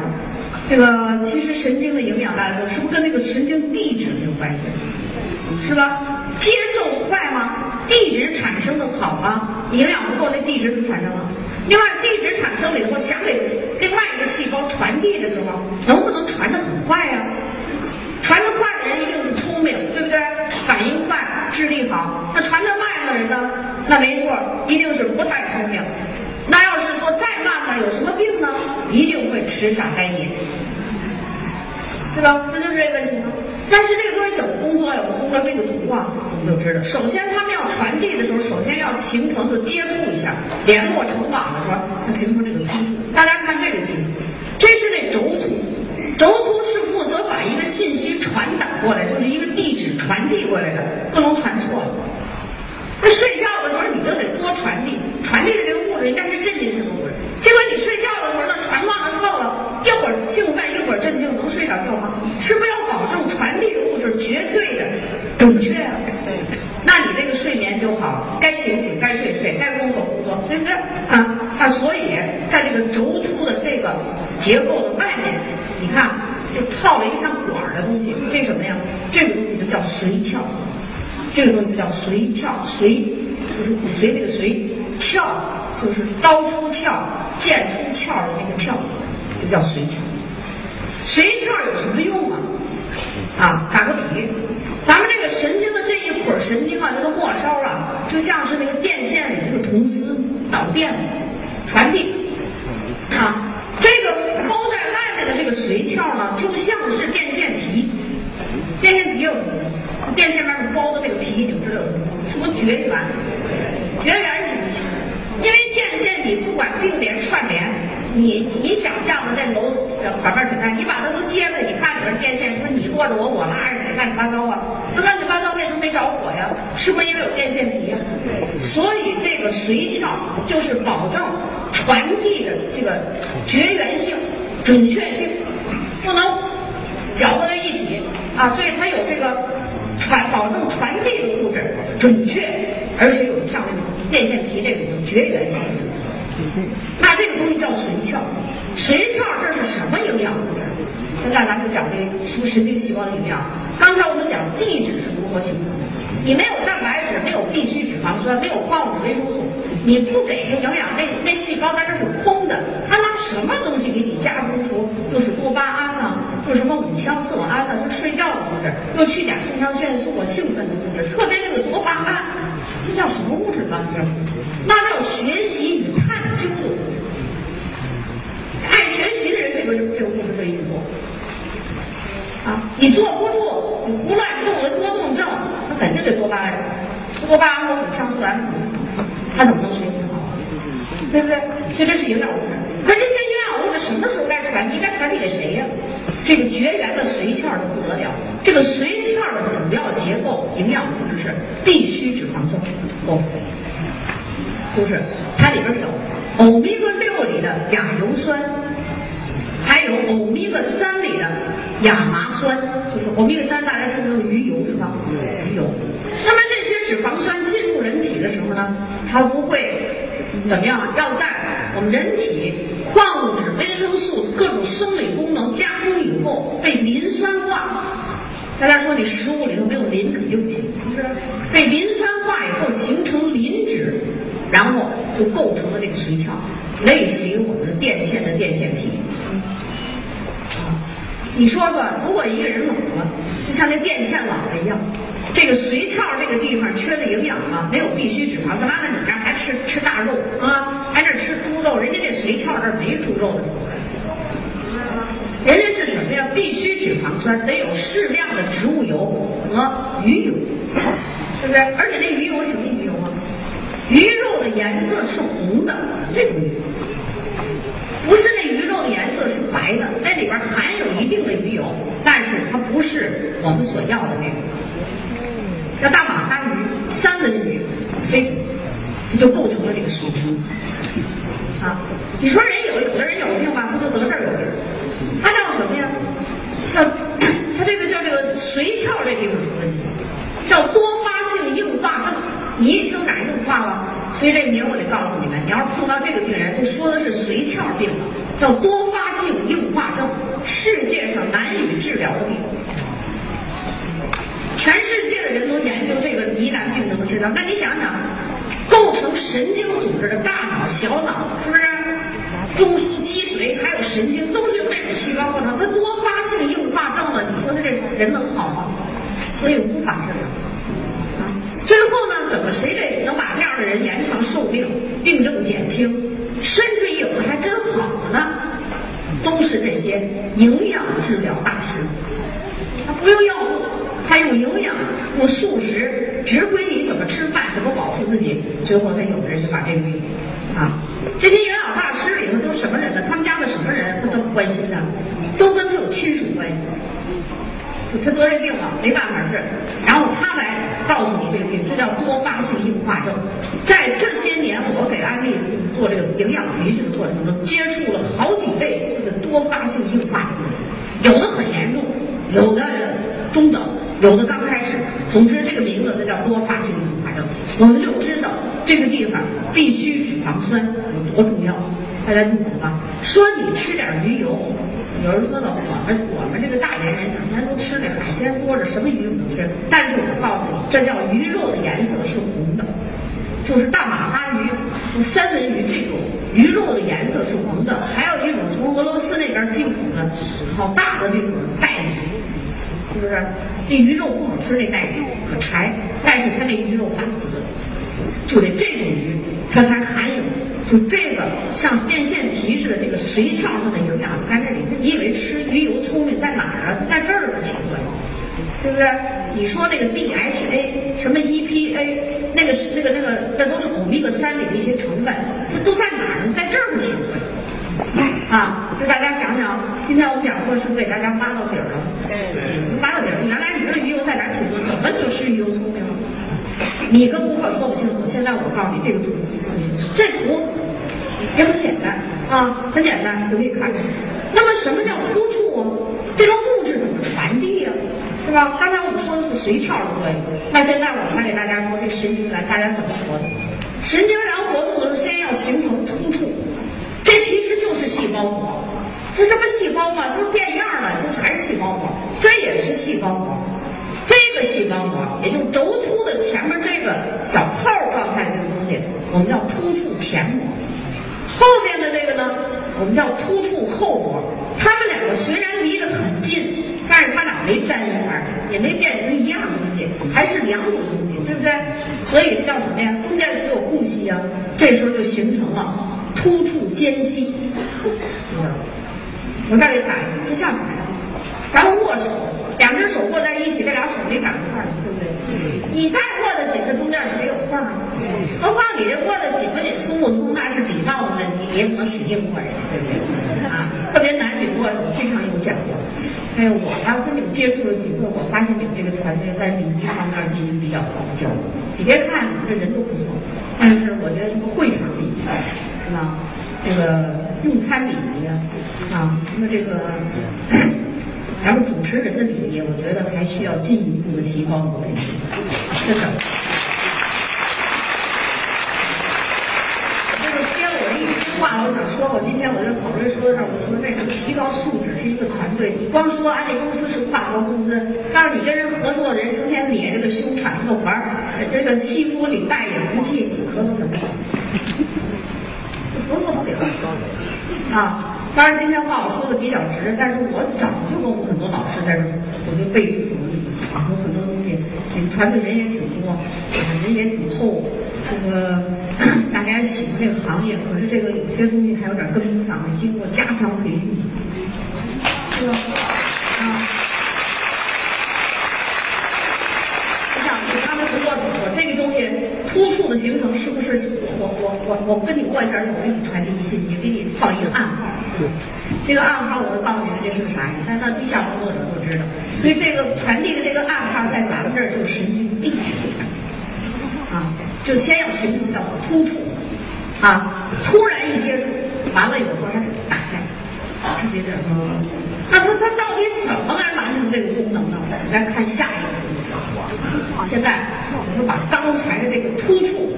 这个其实神经的营养，大家说是不是跟那个神经递质有关系？是吧？接受快吗？递质产生的好吗？营养不够，那递质怎么产生吗？另外，递质产生了以后，想给另外一个细胞传递的时候，能不能传得很快呀？传得快的人一定是聪明，对不对？反应快，智力好。那传得慢的人呢？那没错，一定是不太聪明。那要是说再慢呢，有什么病呢？一定会迟傻呆年，对吧？不就是这个问题吗？但是这个东西怎么工作呀？我通过这个图啊，我们就知道。首先，他们要传递的时候，首先要形成就接触一下，联络成网的时候，要形成这个突触。大家看这个图，这是那轴突，轴突是负责把一个信息传导过来，就是一个地址传递过来的，不能传错。睡觉的时候你就得多传递，传递的这个物质应该是镇静性的物质。结果你睡觉的时候，那传忘了透了，一会儿兴奋，一会儿镇静，能睡着觉吗？是不是要保证传递的物质绝对的准确啊？那你这个睡眠就好，该醒醒，该睡睡，该工作工作，对不对？啊啊！所以在这个轴突的这个结构的外面，你看就套了一个像管儿的东西，这什么呀？这个东西就叫髓鞘。这个东西叫髓鞘，髓就是骨髓那个髓，鞘就是刀出鞘、剑出鞘的那个鞘，就叫髓鞘。髓鞘有什么用啊？啊，打个比喻，咱们这个神经的这一捆神经啊，这个末梢啊，就像是那个电线里那个铜丝导电传递啊。这个包在外面的这个髓鞘呢，就像是电线杆上包的这个皮，你们知道有什么绝缘？绝缘是什么，因为电线你不管并联串联，你你想象的那楼板面水泥，你把它都接了，你看里边电线，说你握着我，我拉着你，乱七八糟啊，这乱七八糟为什么没着火呀？是不是因为有电线皮呀？所以这个髓鞘就是保证传递的这个绝缘性、准确性，不能搅和在一起啊，所以它有这个传保证传递的物质准确，而且有像那种电线皮这种绝缘性。那这个东西叫髓鞘，髓鞘这是什么营养物质？现在咱们讲这什么神经细胞的营养。刚才我们讲地质是如何形成的，你没有蛋白质，没有必需脂肪酸，没有矿物质、维生素，你不给它营养，那那细胞它这是空的，它拿什么东西给你加工出？就是多巴胺啊，就什么五羟色胺啊，就是睡觉的物质，又去甲肾上腺素啊，兴奋的物质，特别那个多巴胺，这叫什么物质呢？那叫学习与探究的物质。爱学习的人，这个这个物质会运作。啊，你坐不住，你胡乱动了多动症，那肯定得多巴胺，多巴胺和五羟色胺，他怎么能学习好？对不对？所以这是营养物质。可这些营养物质什么时候该传递？该传递给谁呀？这个绝缘的髓鞘就不得了。这个髓鞘的主要结构营养物质是必需脂肪酸，哦，就是它里边有欧米伽六里的亚油酸。还有欧米伽三里的亚麻酸，就是欧米伽三，大家知道鱼油是吧？鱼油。那么这些脂肪酸进入人体的时候呢，它不会怎么样？要在我们人体矿物质、维生素各种生理功能加工以后被磷酸化。大家说你食物里头没有磷肯定不行，是不是？被磷酸化以后形成磷脂，然后就构成了这个髓鞘，类似于我们的电线的电线皮。你说说，如果一个人老了，就像那电线老了一样，这个髓鞘这个地方缺了营养了，没有必需脂肪，干嘛呢？你这还吃吃大肉啊？还这吃猪肉？人家这髓鞘这儿没猪肉的，人家是什么呀？必需脂肪酸得有适量的植物油和鱼油，是不是？而且那鱼油是什么鱼油啊？鱼肉的颜色是红的，这种鱼。不是那鱼肉的颜色是白的，那里边含有一定的鱼油，但是它不是我们所要的那种。叫大马哈鱼、三文鱼，这这就构成了这个水平。啊，你说人有有的人有病吧，他就得这儿有病，他叫什么呀？叫他这个叫这个髓鞘这地方出问题，叫多发性硬化症。你一听哪硬化了？所以这名我得告诉你们，你要是碰到这个病人，就说的是髓鞘病，叫多发性硬化症，世界上难以治疗的病。全世界的人都研究这个疑难病症的治疗，那你想想，构成神经组织的大脑、小脑，是不是？中枢、脊髓还有神经，都是由这种细胞构成。它多发性硬化症了，你说他这人能好吗？所以无法治疗。最后呢，怎么谁得能把这样的人延长寿命、病症减轻，甚至有的还真好了呢？都是这些营养治疗大师，他不用药物，他用营养、用素食，指挥你怎么吃饭、怎么保护自己。最后，他有的人就把这个病啊，这些营养大师里头都什么人呢？他们家的什么人他这么关心呢？都跟他有亲属关系。他得这病了，没办法治，然后他来告诉你这个病，这叫多发性硬化症。在这些年，我给安利做这个营养培训的过程中，接触了好几位这个多发性硬化症，有的很严重，有的中等，有的刚开始。总之，这个名字它叫多发性硬化症。我们就知道这个地方必须脂肪酸有多重要，大家听懂吗？说你吃点鱼油。有人说了，我们我们这个大连人整天都吃那海鲜多着，什么鱼都吃。但是我告诉你，这叫鱼肉的颜色是红的，就是大马哈鱼、三文鱼这种鱼肉的颜色是红的。还有一种从俄罗斯那边进口的好大的这种带鱼，是不是？这鱼肉不好吃，那带鱼可柴，但是它那鱼肉发紫，就得这种鱼，它才含有。就这个像电线皮似的这个髓鞘上的营养在这里，你以为吃鱼油聪明在哪儿啊？在这儿呢，奇怪，对不对？你说那个 DHA 什么 EPA，那个那个那个那都是欧米伽三里的一些成分，这都在哪儿呢？在这儿的成分。啊，就大家想想，今天我们讲课是不是给大家挖到底儿了？对，挖到底儿。原来你知道鱼油在哪儿起作用？怎么就是鱼油聪明了？你跟顾客说不清楚，现在我告诉你这个图，这图也很简单啊，很简单，就可以看。那么什么叫突触啊？这个物质怎么传递呀、是吧？刚才我们说的是髓鞘的作用，那现在我们来给大家说这神经元大家怎么活动？神经元活动的时候，先要形成突触，细胞膜。这这不细胞嘛？就是变样了，这还是细胞膜，这也是细胞膜。这个细胞膜，也就是轴突的前面这个小泡状态这个东西，我们叫突触前膜。后面的这个呢，我们叫突触后膜。他们两个虽然离得很近，但是他俩没沾一块儿，也没变成一样东西，还是两种东西，对不对？所以叫什么呀？中间是有空隙啊，这时候就形成了突触间隙。我再给打一个，不像什么呀？咱们握手，两只手握在一起，这俩手没长一块儿，对不对？你再握得紧，这中间也没有缝儿。何况你这握得紧不紧，松不松，那是礼貌的问题，你也不能使劲握人，对不对？啊，特别男女握手非常有讲究。哎我呢，跟你们接触了几次，我发现你们这个团队在礼仪方面进行比较考究。你别看你这人都不错，但是我觉得什么会场礼仪是吧？这个用餐礼仪啊，啊，那么这个。咱们主持人的礼仪，我觉得还需要进一步的提高和培训，真的。这个接我这一句话，我，今天我在考虑说这，我说那个提高素质是一个团队，你光说安利公司是跨国公司，但是你跟人合作的人成天咧这个胸喘这个环，这个西服领带也不系，你合作什么？合作不了啊！当然，今天话我说的比较直，但是我早就跟我们很多老师在这，我就背书啊，有很多东西，这个团队人也挺多，人也挺厚，这个家喜欢这个行业，可是这个有些东西还有点跟不上，经过加强培训，是吧？啊。你想，他们不说我这个东西突触的形成是不是我我我我跟你过一下我，给你传递信息，给你放一个暗号。这个暗号我告诉你这是啥？你看，到地下工作者都知道。所以这个传递的这个暗号在咱们这儿就是神经递啊，就先要形成叫突触啊，突然一接触，完了以后它打开，直接着。那它它到底怎么来完成这个功能呢？我们再看下一个。现在我们就把刚才的这个突触，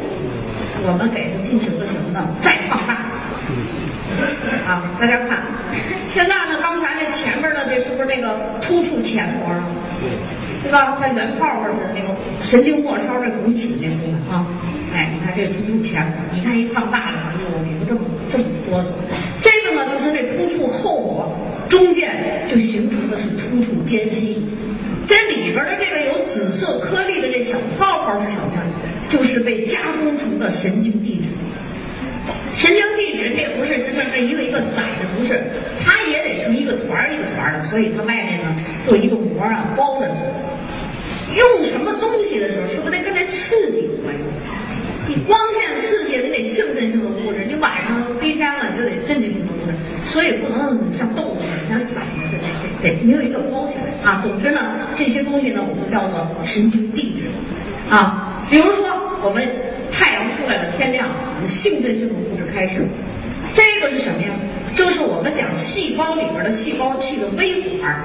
我们给它进行了什么呢？再放大。啊，大家看，现在呢，刚才这前面的这是不是那个突触前膜啊？对吧？它圆泡泡是那个神经末梢这拱起那部分啊。哎，你看这突触前，你看一放大了，哎呦，里头这么这么哆嗦。这个呢，就是那突触后膜中间就形成的是突触间隙。这里边的这个有紫色颗粒的这小泡泡是什么？就是被加工成的神经递质。神经递质这不是就是这一个一个散的，不是，它也得是一个团儿一个团儿的，所以它外面呢做一个膜啊包着呢。用什么东西的时候，是不是得跟这刺激有关系？你光线刺激，你得兴奋性的物质；你晚上黑天了，你就得镇静性的物质。所以不能像豆腐一样散的，得得得，你有一个包起来啊。总之呢，这些东西呢，我们叫做神经递质啊。比如说我们。太阳出来了，天亮，我们兴奋性的物质开始。这个是什么呀？就是我们讲细胞里边的细胞器的微管，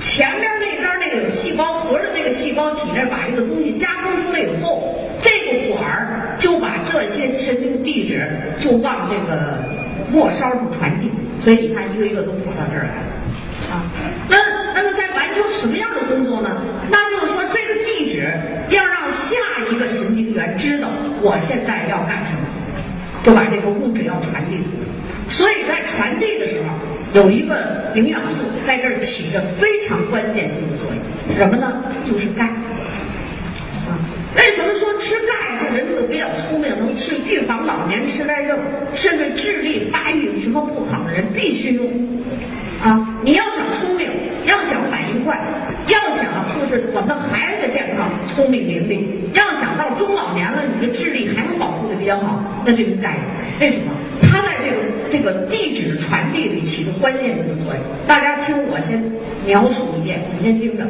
前面那边那个有细胞核的那个细胞体内，把这个东西加工出来以后，这个管儿就把这些神经递质就往这个末梢上传递。所以你看，一个一个都跑到这儿来了啊。那那么在完成什么样的工作呢？那就是说，这个地址要让下一个神经元知道我现在要干什么，就把这个物质要传递。所以在传递的时候，有一个营养素在这儿起着非常关键性的作用，什么呢？就是钙。啊，为什么说吃钙这人就比较聪明，能治预防老年痴呆症，甚至智力发育有什么不好的人必须用？啊，你要想聪明，要想快，要想就是我们的孩子健康、聪明伶俐。要想到中老年了，你的智力还能保护的比较好，那这个钙为什么？它在这个这个地质传递里起着关键性的作用。大家听我先描述一遍，你先听着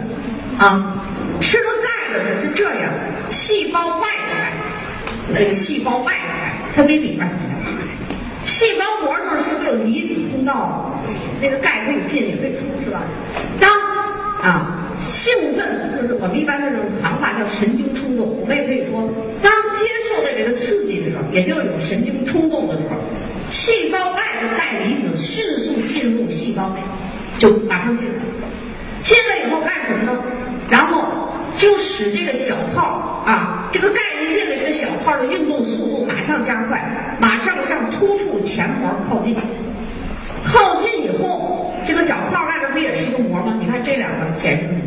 啊。吃了钙的人是这样，细胞外的钙，这个细胞外的钙，它比里边细胞膜上是不是有离子通道？那个钙可以进也可以出，是吧？当啊兴奋，就是我们一般的这种谈话叫神经冲动，我们也可以说，当接受的这个刺激的时候，也就是有神经冲动的时候，细胞外的钙离子迅速进入细胞内，就马上进来。进来以后干什么呢？然后就使这个小泡啊，这个钙一进来，这个小泡的运动速度马上加快，马上向突触前膜靠近。靠近以后，这个小泡外边不也是一个膜吗？你看这两个显示什么？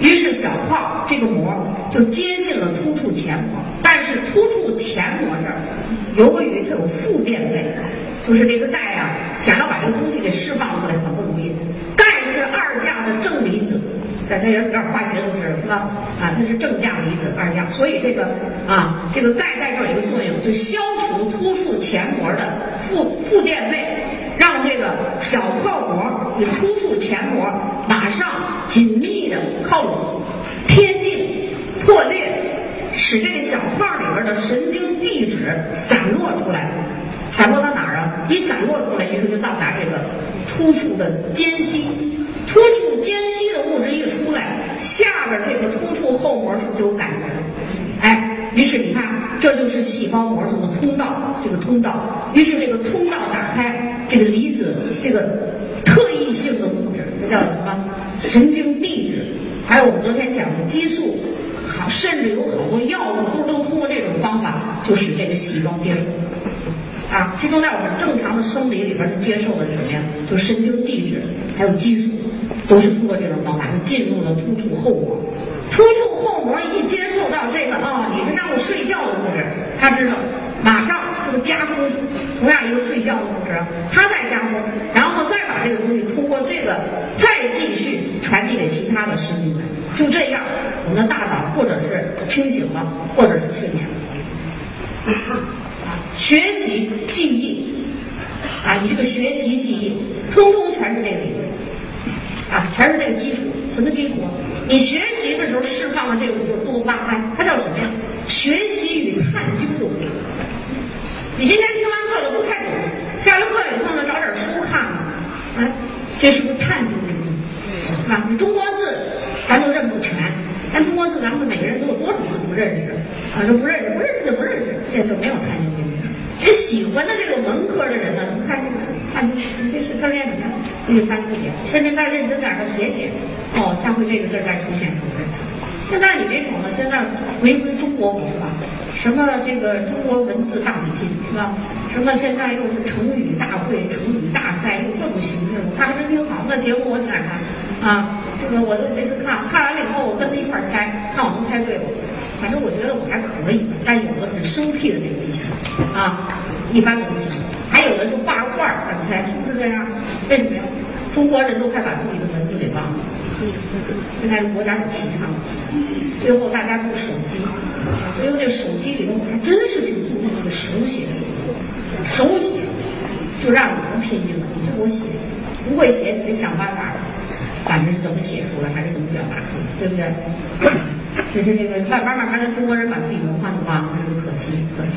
于是小泡这个膜就接近了突触前膜，但是突触前膜这儿，由于它有负电位，就是这个钙啊，想要把这个东西给释放出来很不容易。钙是二价的正离子，在这有点化学都知道是吧？啊，它是正价离子二价，所以这个啊，这个钙在这儿有一个作用，就消除突触前膜的负负电位。让这个小泡膜与突触前膜马上紧密的靠拢、贴近、破裂，使这个小泡里边的神经递质散落出来。散落到哪儿啊？一散落出来，于是就到达这个突触的间隙。突触间隙的物质一出来，下边这个突触后膜就有感觉了。哎，于是你看，这就是细胞膜上的通道，这个通道。于是这个通道打开。这个离子，这个特异性的物质，这叫什么？神经递质，还有我们昨天讲的激素，好，甚至有好多药物都都通过这种方法，就使这个细胞接受。啊，其中在我们正常的生理里边接受的是什么呀？就神经递质，还有激素，都是通过这种方法就进入了突触后膜。突触后膜一接受到这个啊，你是让我睡觉的物质，他知道，马上就。加工同样一个睡觉的物质，它再加工，然后再把这个东西通过这个再继续传递给其他的神经元，就这样，我们的大脑或者是清醒了，或者是睡眠了。学习记忆啊，你这个学习记忆，通通全是这个理论啊，全是这个基础。什么基础？你学习的时候释放的这个物质多巴胺，它叫什么呀？学习与探究的物质。你今天听完课了不太懂，下了课以后呢，找点书看看，哎，这是不是探究的东西？是吧？你中国字咱都认不全，咱中国字咱们每个人都有多少字不认识？啊，就不认识，不认识就不认识，这就没有探究精神。这喜欢的这个文科的人呢，你看这个探究，你这是他练什么？你得翻字典，甚至再认真点的写写，哦，下回这个字再出现，是不是？现在你别瞅了，现在回归中国文化，什么这个中国文字大比拼是吧？什么现在又是成语大会、成语大赛，又各种形式。我看还挺好，那节目我挺爱看啊。这个我都每次看，看完了以后我跟他一块猜，看我能猜对不？反正我觉得我还可以，但有的很生僻的这个技巧啊，一般都不行。还有的就画个画儿猜，是不是这样？为什么呀？中国人都快把自己的文字给忘了。现在国家都提倡，最后大家用手机，所以这手机里头我还真是挺注重这个手写，手写就让你能拼音了，你就给我写，不会写你得想办法，反正是怎么写出来还是怎么表达出来，对不对？就是这个慢慢慢慢的中国人把自己文化都忘了，这是可惜可惜，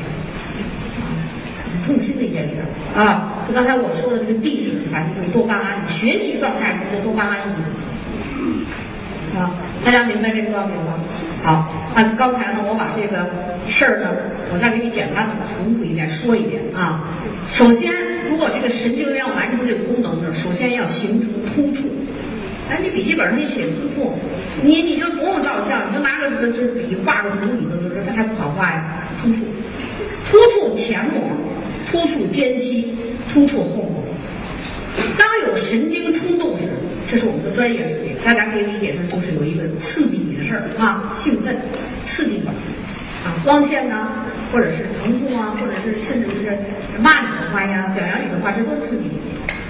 很痛心的一件事啊！就刚才我说的这个地理，反正就是多巴胺，学习状态中的多巴胺。啊，大家明白这个道理吗？好，那刚才呢，我把这个事儿呢，我再给你简单的重复一遍，说一遍啊。首先，如果这个神经元要完成这个功能呢，首先要形成突触。哎，你笔记本上一写突触，你你就不用照相，你就拿着这这笔画个图，你就知道这还不好画呀。突触，突触前膜，突触间隙，突触后膜。当有神经冲动时，这是我们的专业术语，大家可以理解成就是有一个刺激你的事儿啊，兴奋、刺激你啊，光线呐，或者是疼痛啊，或者是甚至是骂你的话呀、表扬你的话，这都刺激你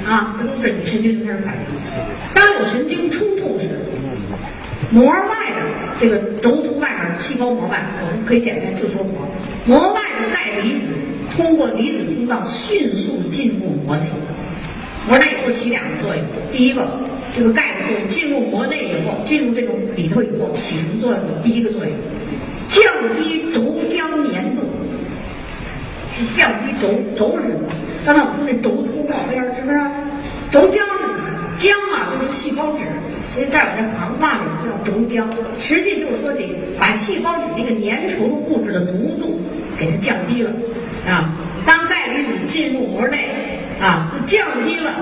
啊，这都是你神经开始反应。当有神经冲突时，膜外的这个轴突外面细胞膜外，我们可以简单就说膜。膜外的钙离子通过离子通道迅速进入膜内，膜内以后起两个作用。第一个，这个钙的作用进入膜内以后，进入这种里头以后起什么作用？第一个作用，降低轴浆粘度，降低轴轴是什么？刚才我说那轴突外边是不是？轴浆是什么？浆啊，就是细胞质，所以在我这行话里叫轴浆，实际就是说得把细胞质那个粘稠物质的浓度给它降低了啊。当钙离子进入膜内啊，降低了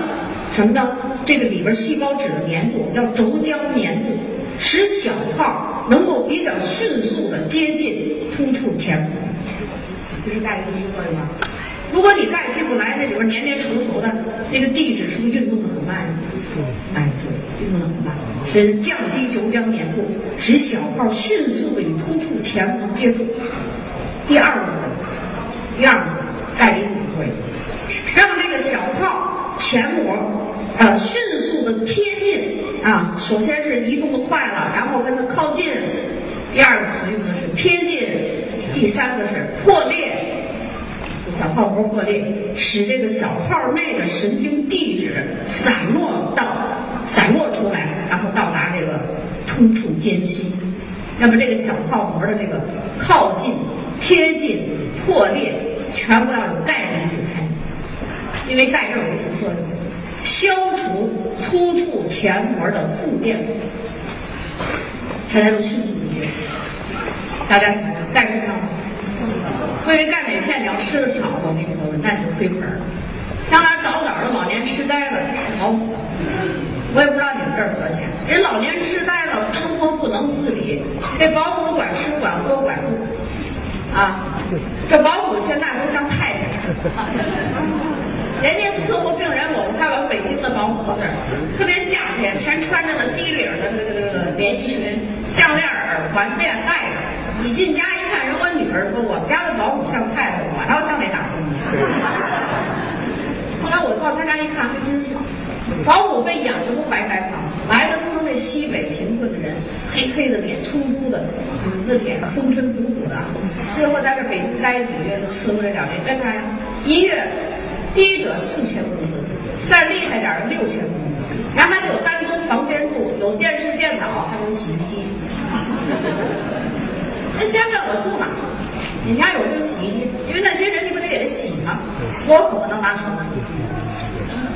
什么呢？这个里边细胞质的粘度叫轴浆粘度，使小泡能够比较迅速的接近突触前膜，这是钙离子作用吗？如果你钙进不来，那里边黏黏稠稠的，那个地质是不是运动的很慢？哎，对，运动的很慢，是降低轴浆粘度，使小泡迅速的与突触前膜接触。第二个，第二个钙离子作用，让这个小泡前膜啊迅速的贴近啊，首先是移动的快了，然后跟它靠近。第二个词用的是贴近，第三个是破裂。小泡膜破裂，使这个小泡内的神经递质散落到散落出来，然后到达这个突触间隙。那么这个小泡膜的这个靠近、贴近、破裂，全部要有钙离子参与，因为钙这有什么作用？消除突触前膜的负电荷，它才能迅速的接触。大家钙是什么？所以钙片你要吃的少，我跟你说，那就亏本了。将来早早的老年痴呆了，保姆。我也不知道你们这儿多少钱。人老年痴呆了，生活不能自理，这保姆管吃管喝管住。啊，这保姆现在都像太太。人家伺候病人，我们看完北京的保姆那儿，特别夏天，全穿着那低领的这个这个连衣裙，项链、耳环、链带着。你进家一看，人我女儿说，我们家的保姆像太太，我倒像那打工的。后来我到他家一看，还真是，保姆被养的都白白胖，来的都是那西北贫困的人，黑黑的脸，粗粗的，紫的脸，风尘仆仆的。最后在这北京待几个月，就辞了这两年，干啥呀？一月。低者四千工资，再厉害点儿六千工资，然后还有单间房间住，有电视电脑，还有洗衣机。那先问我住哪？你家有没有洗衣机？因为那些人你不得给他洗吗？我可不能拿手洗，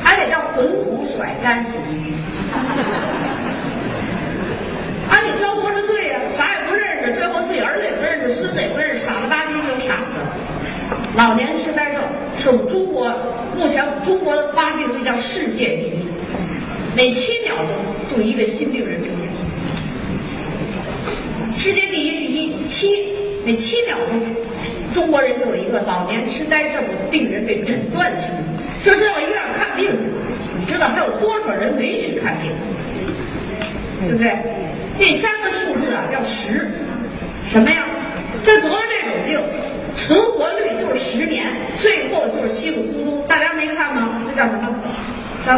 还得叫滚土甩干洗衣机。啊，你交多少税呀？啥也不认识，最后自己儿子也不认识，孙子也不认识，傻了吧唧就傻死了。老年痴呆症是我们中国目前中国的发病率叫世界第一，每七秒钟就一个新病人出现。世界第一七，每七秒钟中国人就有一个老年痴呆症病人被诊断出来，这是到医院看病，你知道还有多少人没去看病？对不对？第三个数字啊叫十，什么呀？这得了这种病，存活率就是十年，最后就是稀里糊涂。大家没看吗？那叫什么？叫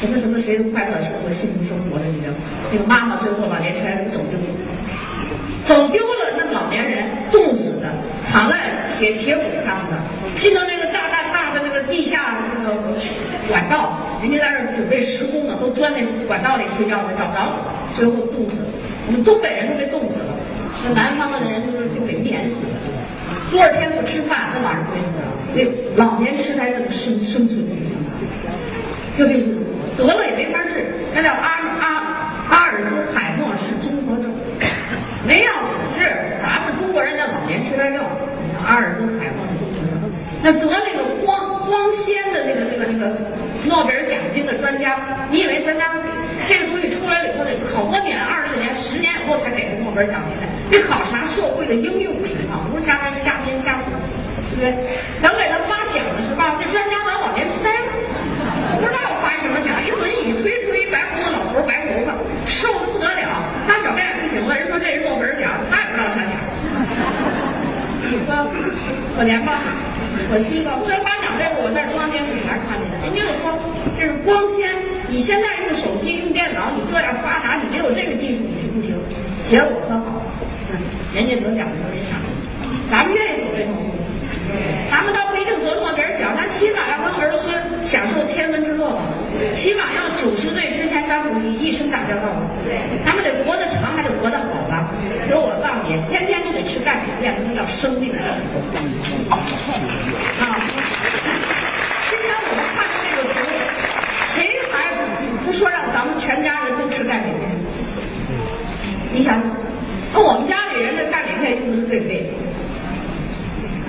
什么什么谁快乐生活、幸福生活的那个那个妈妈，最后老年痴呆走丢，走丢了，那老年人冻死的，躺在铁铁轨上的，进到那个大大大的那个地下那个管道，人家在那准备施工呢，都钻那管道里睡觉呢，找不着，最后冻死了。我们东北人都被冻死了。那南方的人就是就给碾死了，多少天不吃饭，那晚上会死了。所以老年痴呆症生生存率很高，这病得了也没法治，那叫阿阿阿尔兹海默氏综合症，没药治。咱们中国人叫老年痴呆症，阿尔兹海默。那得那个光光纤的那个那个那个诺贝尔奖金的专家，你以为专家这个东西出来了以后得好多年、二十年、十年以后才给他诺贝尔奖金呢？得考察社会的应用情况，不是瞎瞎编瞎说，对不对？等给他发奖的时候，这专家当老年痴呆了，不知道发什么奖，一轮椅推出一白胡子老头，白头发，瘦的不得了，大小便不行了。人说这是诺贝尔奖，他也不知道啥奖。你说可怜吧？可惜吧？虽然发奖这个我在中央电视台看见的，人家就说这是光纤。你现在用手机、用电脑，你这样发达，你没有这个技术你是不行。结果可好，人家得奖就没上，咱们愿意走这条路。咱们倒不一定得诺贝尔奖，咱起码要跟儿孙享受天伦之乐吧。起码要九十岁之前，咱们一生打交道吧。咱们得活得长，还得活得好所以我告诉你，天天都得吃钙镁片，那叫生命啊！今天我们看的这个图，谁还不说让咱们全家人都吃钙镁片？你想，那我们家里人这钙镁片用的是最贵的。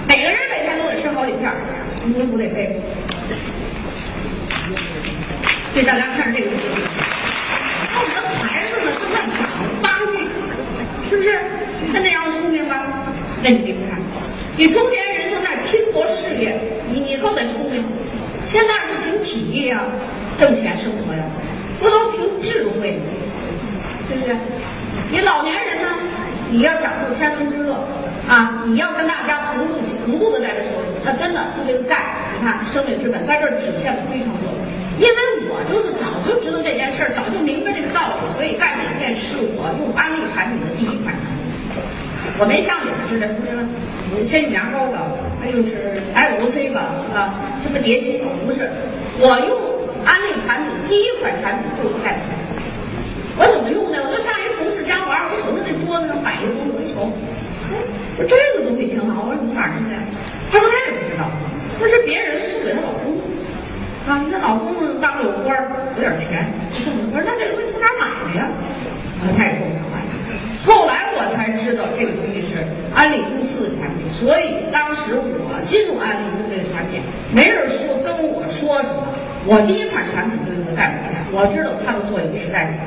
每个人每天都得吃好几片儿，你不得背？给大家看这个图，我们的孩子们正在长发育，是不是？他那样聪明吧？那你别看，你中年人正在拼搏事业，你你更得聪明。现在是凭体力呀，挣钱生活呀，不都凭智慧？对不对？你老年人呢？你要享受天伦之乐啊！你要跟大家同步同步的在这说，那真的就这个钙，你看生命之本在这儿体现的非常多。因为我就是早就知道这件事儿，早就明白这个道理，所以钙镁片是我用安利产品的第一款产品。我没像你们似的什么仙女牙膏吧，还有是 L C 吧啊，什么蝶心不是，我用安利产品第一款产品就是钙片。我怎么用的？我就上一同事家玩，我瞅着那桌子上摆一个东西，我一瞅，哎，我说这个东西挺好，我说从哪儿弄的？他说他也不知道，说是别人送给她老公，啊，你看老公当了有官儿，有点钱，送的。我说那这东西从哪买的呀？他也说不上来。后来我才知道这个东西是安利公司的产品，所以当时我进入安利公司的产品，没人说跟我说什么，我第一款产品就是个钙镁片，我知道它的作用实在是。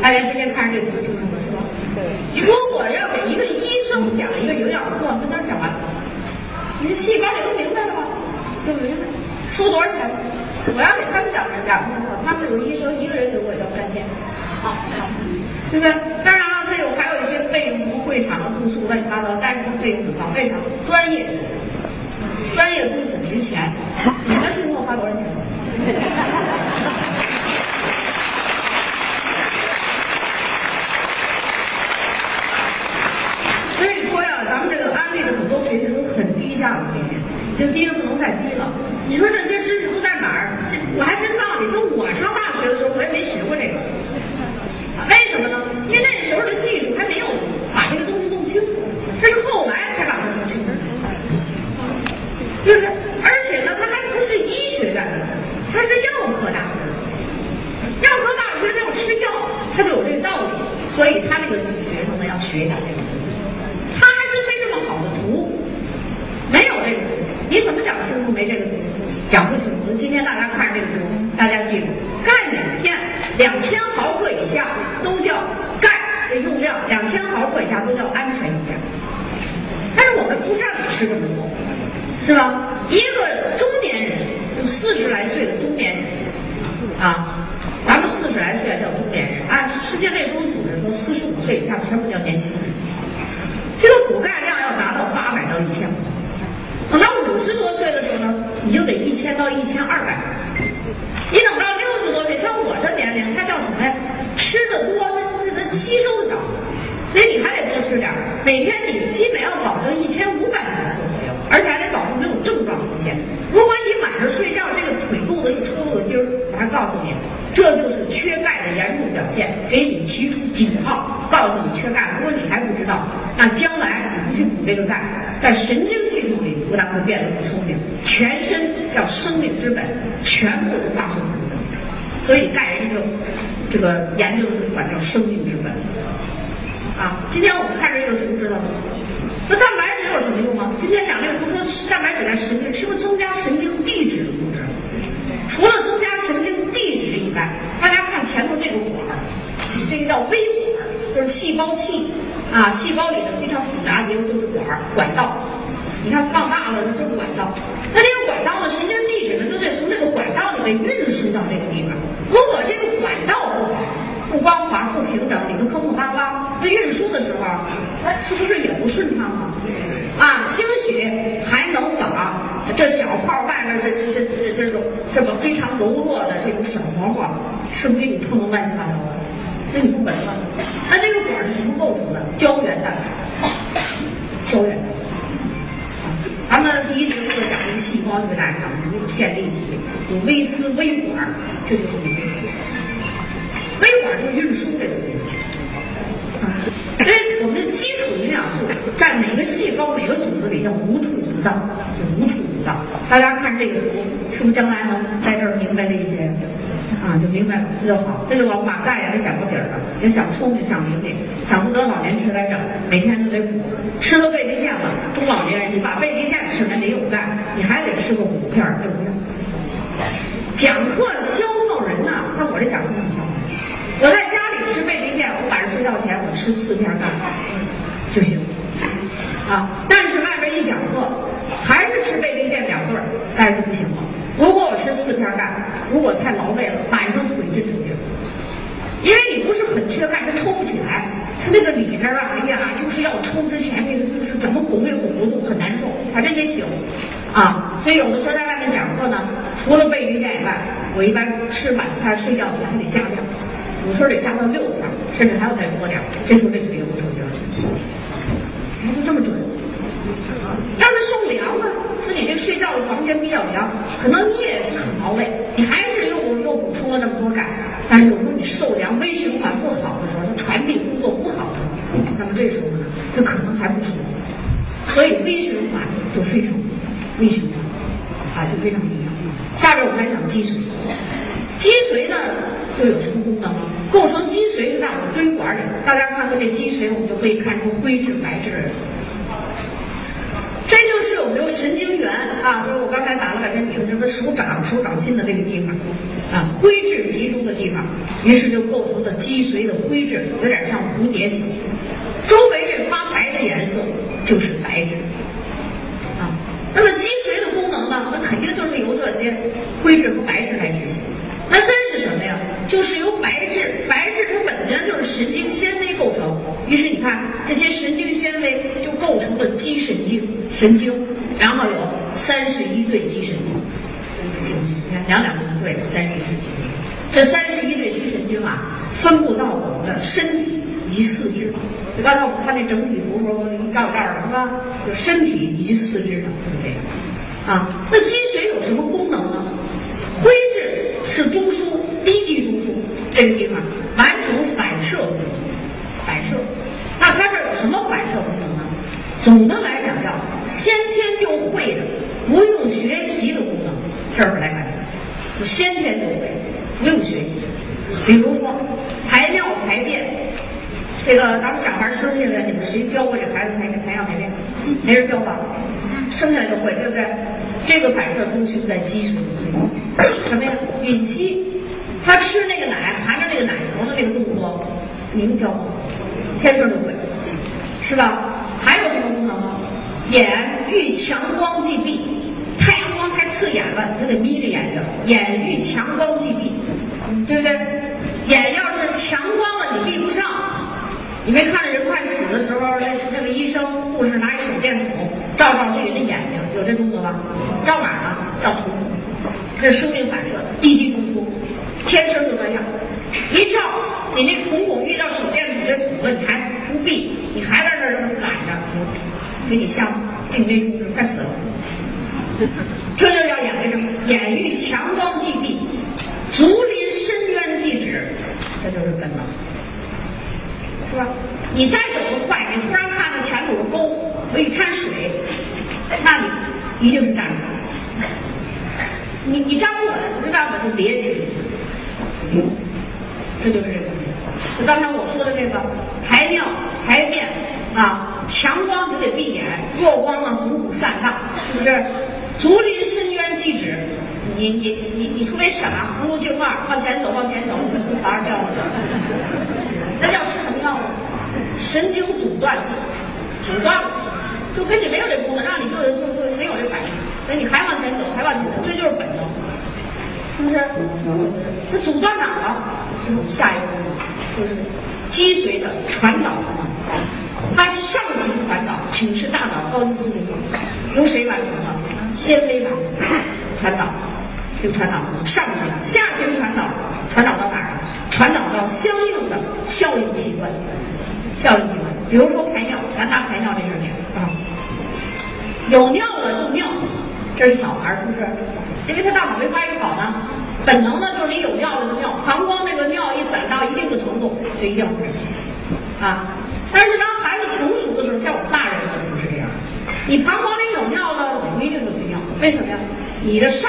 大家今天看这图清楚是吧？对。如果要给一个医生讲一个营养课，跟他讲完，你这细胞里都明白了吗？对不对？收多少钱？我要给他们讲两堂课，他们有医生一个人给我交三千，啊，对不对？当然了，他有还有一些费用，会场的住宿乱七八糟，但是费用很高，为啥？专业，专业东西很值钱。柔弱的这种小毛嬷，是不是给你碰到乱七八糟的？那你不闻吗？它这个果是什么构成的？胶原蛋白，胶原。咱们第一如果长一个细胞，就个大家？你有线粒体，有微丝微管，这就是你的微管就是运输的东西。所以我们的基础营养素占每个细胞、每个组织里叫无处不到，就无处。大家看这个图，是不是将来能在这儿明白这些？啊，就明白了，这就好。这就往马盖也给讲到底儿了。也想聪明，想明白，想不得老年痴呆症，每天都得补。吃了贝利线了，中老年人你把贝利线吃了，没有钙，你还得吃个五片儿，对不对？讲课消耗人呐，看我这讲课怎么消耗。我在家里吃贝利线，我晚上睡觉前我吃四片钙就行。啊，但是外边一讲课，还是吃贝利线两对儿，钙就不行了。如果我吃四片钙，如果太劳累了，晚上腿就出去了。因为你不是很缺钙，它抽不起来，它那个里边啊，哎呀，就是要抽之前，那个就是怎么拱也拱不动，很难受，反正也行。啊，所以有的时候在外面讲课呢，除了贝利线以外，我一般吃晚餐睡觉前还得加量，有时候得加到六片，甚至还要再多点，这时候这腿就不抽筋了。哎，就这么准。要是受凉啊，说你这睡觉的房间比较凉，可能你也是很劳累，你还是又又补充了那么多钙，但是有时候你受凉、微循环不好的时候，它传递工作不好的时候，那么这时候呢，这可能还不舒服。所以微循环就非常微循环啊，就非常重要。下边我们来讲脊髓，脊髓呢就有什么功能？构成脊髓是在我们椎管里，大家看看这脊髓，我们就可以看出灰质、白质。这就是我们有神经元啊，就是我刚才打了个针比方，就是手掌、手掌心的这个地方啊，灰质集中的地方，于是就构成了脊髓的灰质，有点像蝴蝶形。周围这发白的颜色就是白质啊。那么脊髓的功能呢，那肯定就是由这些灰质和白质来执行。那根是什么呀？就是由白质，白质它本身就是神经纤维构成。于是你看这些神经纤维构成了肌神经，神经，然后有三十一对肌神经。你看两两不对，三十一对。这三十一对肌神经啊，分布到我们的身体以及四肢。就刚才我们看那整体图时候一杠杠的是吧？就身体以及四肢上就是这样。啊，那脊髓有什么功能呢？灰质是中枢，低级中枢这个地方完成反射功能，反射。那它这有什么反射功能呢？总的来讲叫先天就会的，不用学习的功能。这儿来看，就先天就会，不用学习。比如说排尿排便，这个咱们小孩生下来，你们谁教过这孩子排排尿排便？没人教吧？生下来就会，对不对？这个反射出去在基础。什么呀？孕期，他吃那个奶，含着那个奶头的那个动作，您教过？天生就会，是吧？眼遇强光即闭，太阳光太刺眼了，你就得眯着眼睛。眼遇强光即闭，对不对？眼要是强光了，你闭不上。你没看着人快死的时候，那那个医生、护士拿一手电筒照照这人的眼睛，有这动作吧？照哪儿呢？照瞳孔，这是生命反射，立即中枢，天生就这样。一照，你那瞳孔遇到手电筒这捅了，你还不闭，你还在那儿这么散着，给你像定位控制，快死了。这就叫眼为什么？眼欲强光即闭，竹林深渊即止，这就是本能。是吧？你再走得快，你突然看到前头有个沟，有一滩水，那你一定是站不稳。你你站不稳，不站稳就跌下去。这就是这个。就刚才我说的这个排尿排便啊，强光就得闭眼，弱光呢五谷散大，是不是？竹林深渊气质。你你你你除非傻，葫芦镜二，往前走往前走，你这从哪儿掉下去？那叫吃什么药呢？神经阻断剂，阻断了，就跟你没有这功能，让你就就就没有这反应，所以你还往前走，还往前走，这就是本能，是不是？那阻断哪儿了？下一个功能，就是脊髓的传导功能。它上行传导，请示大脑高级思维由谁完成的？纤维完成传导，就传导上行，下行传导，传导到哪儿？传导到相应的效应器官，效应器官，比如说排尿，咱拿排尿这事儿讲啊，有尿了就尿，这是小孩是不是？因为他大脑没发育好呢。本能呢，就是你有尿了就尿，膀胱那个尿一攒到一定的程度，就一定会啊。但是当孩子成熟的时候，像我们大人呢就不是这样，你膀胱里有尿了，不一定就会尿，为什么呀？你的上。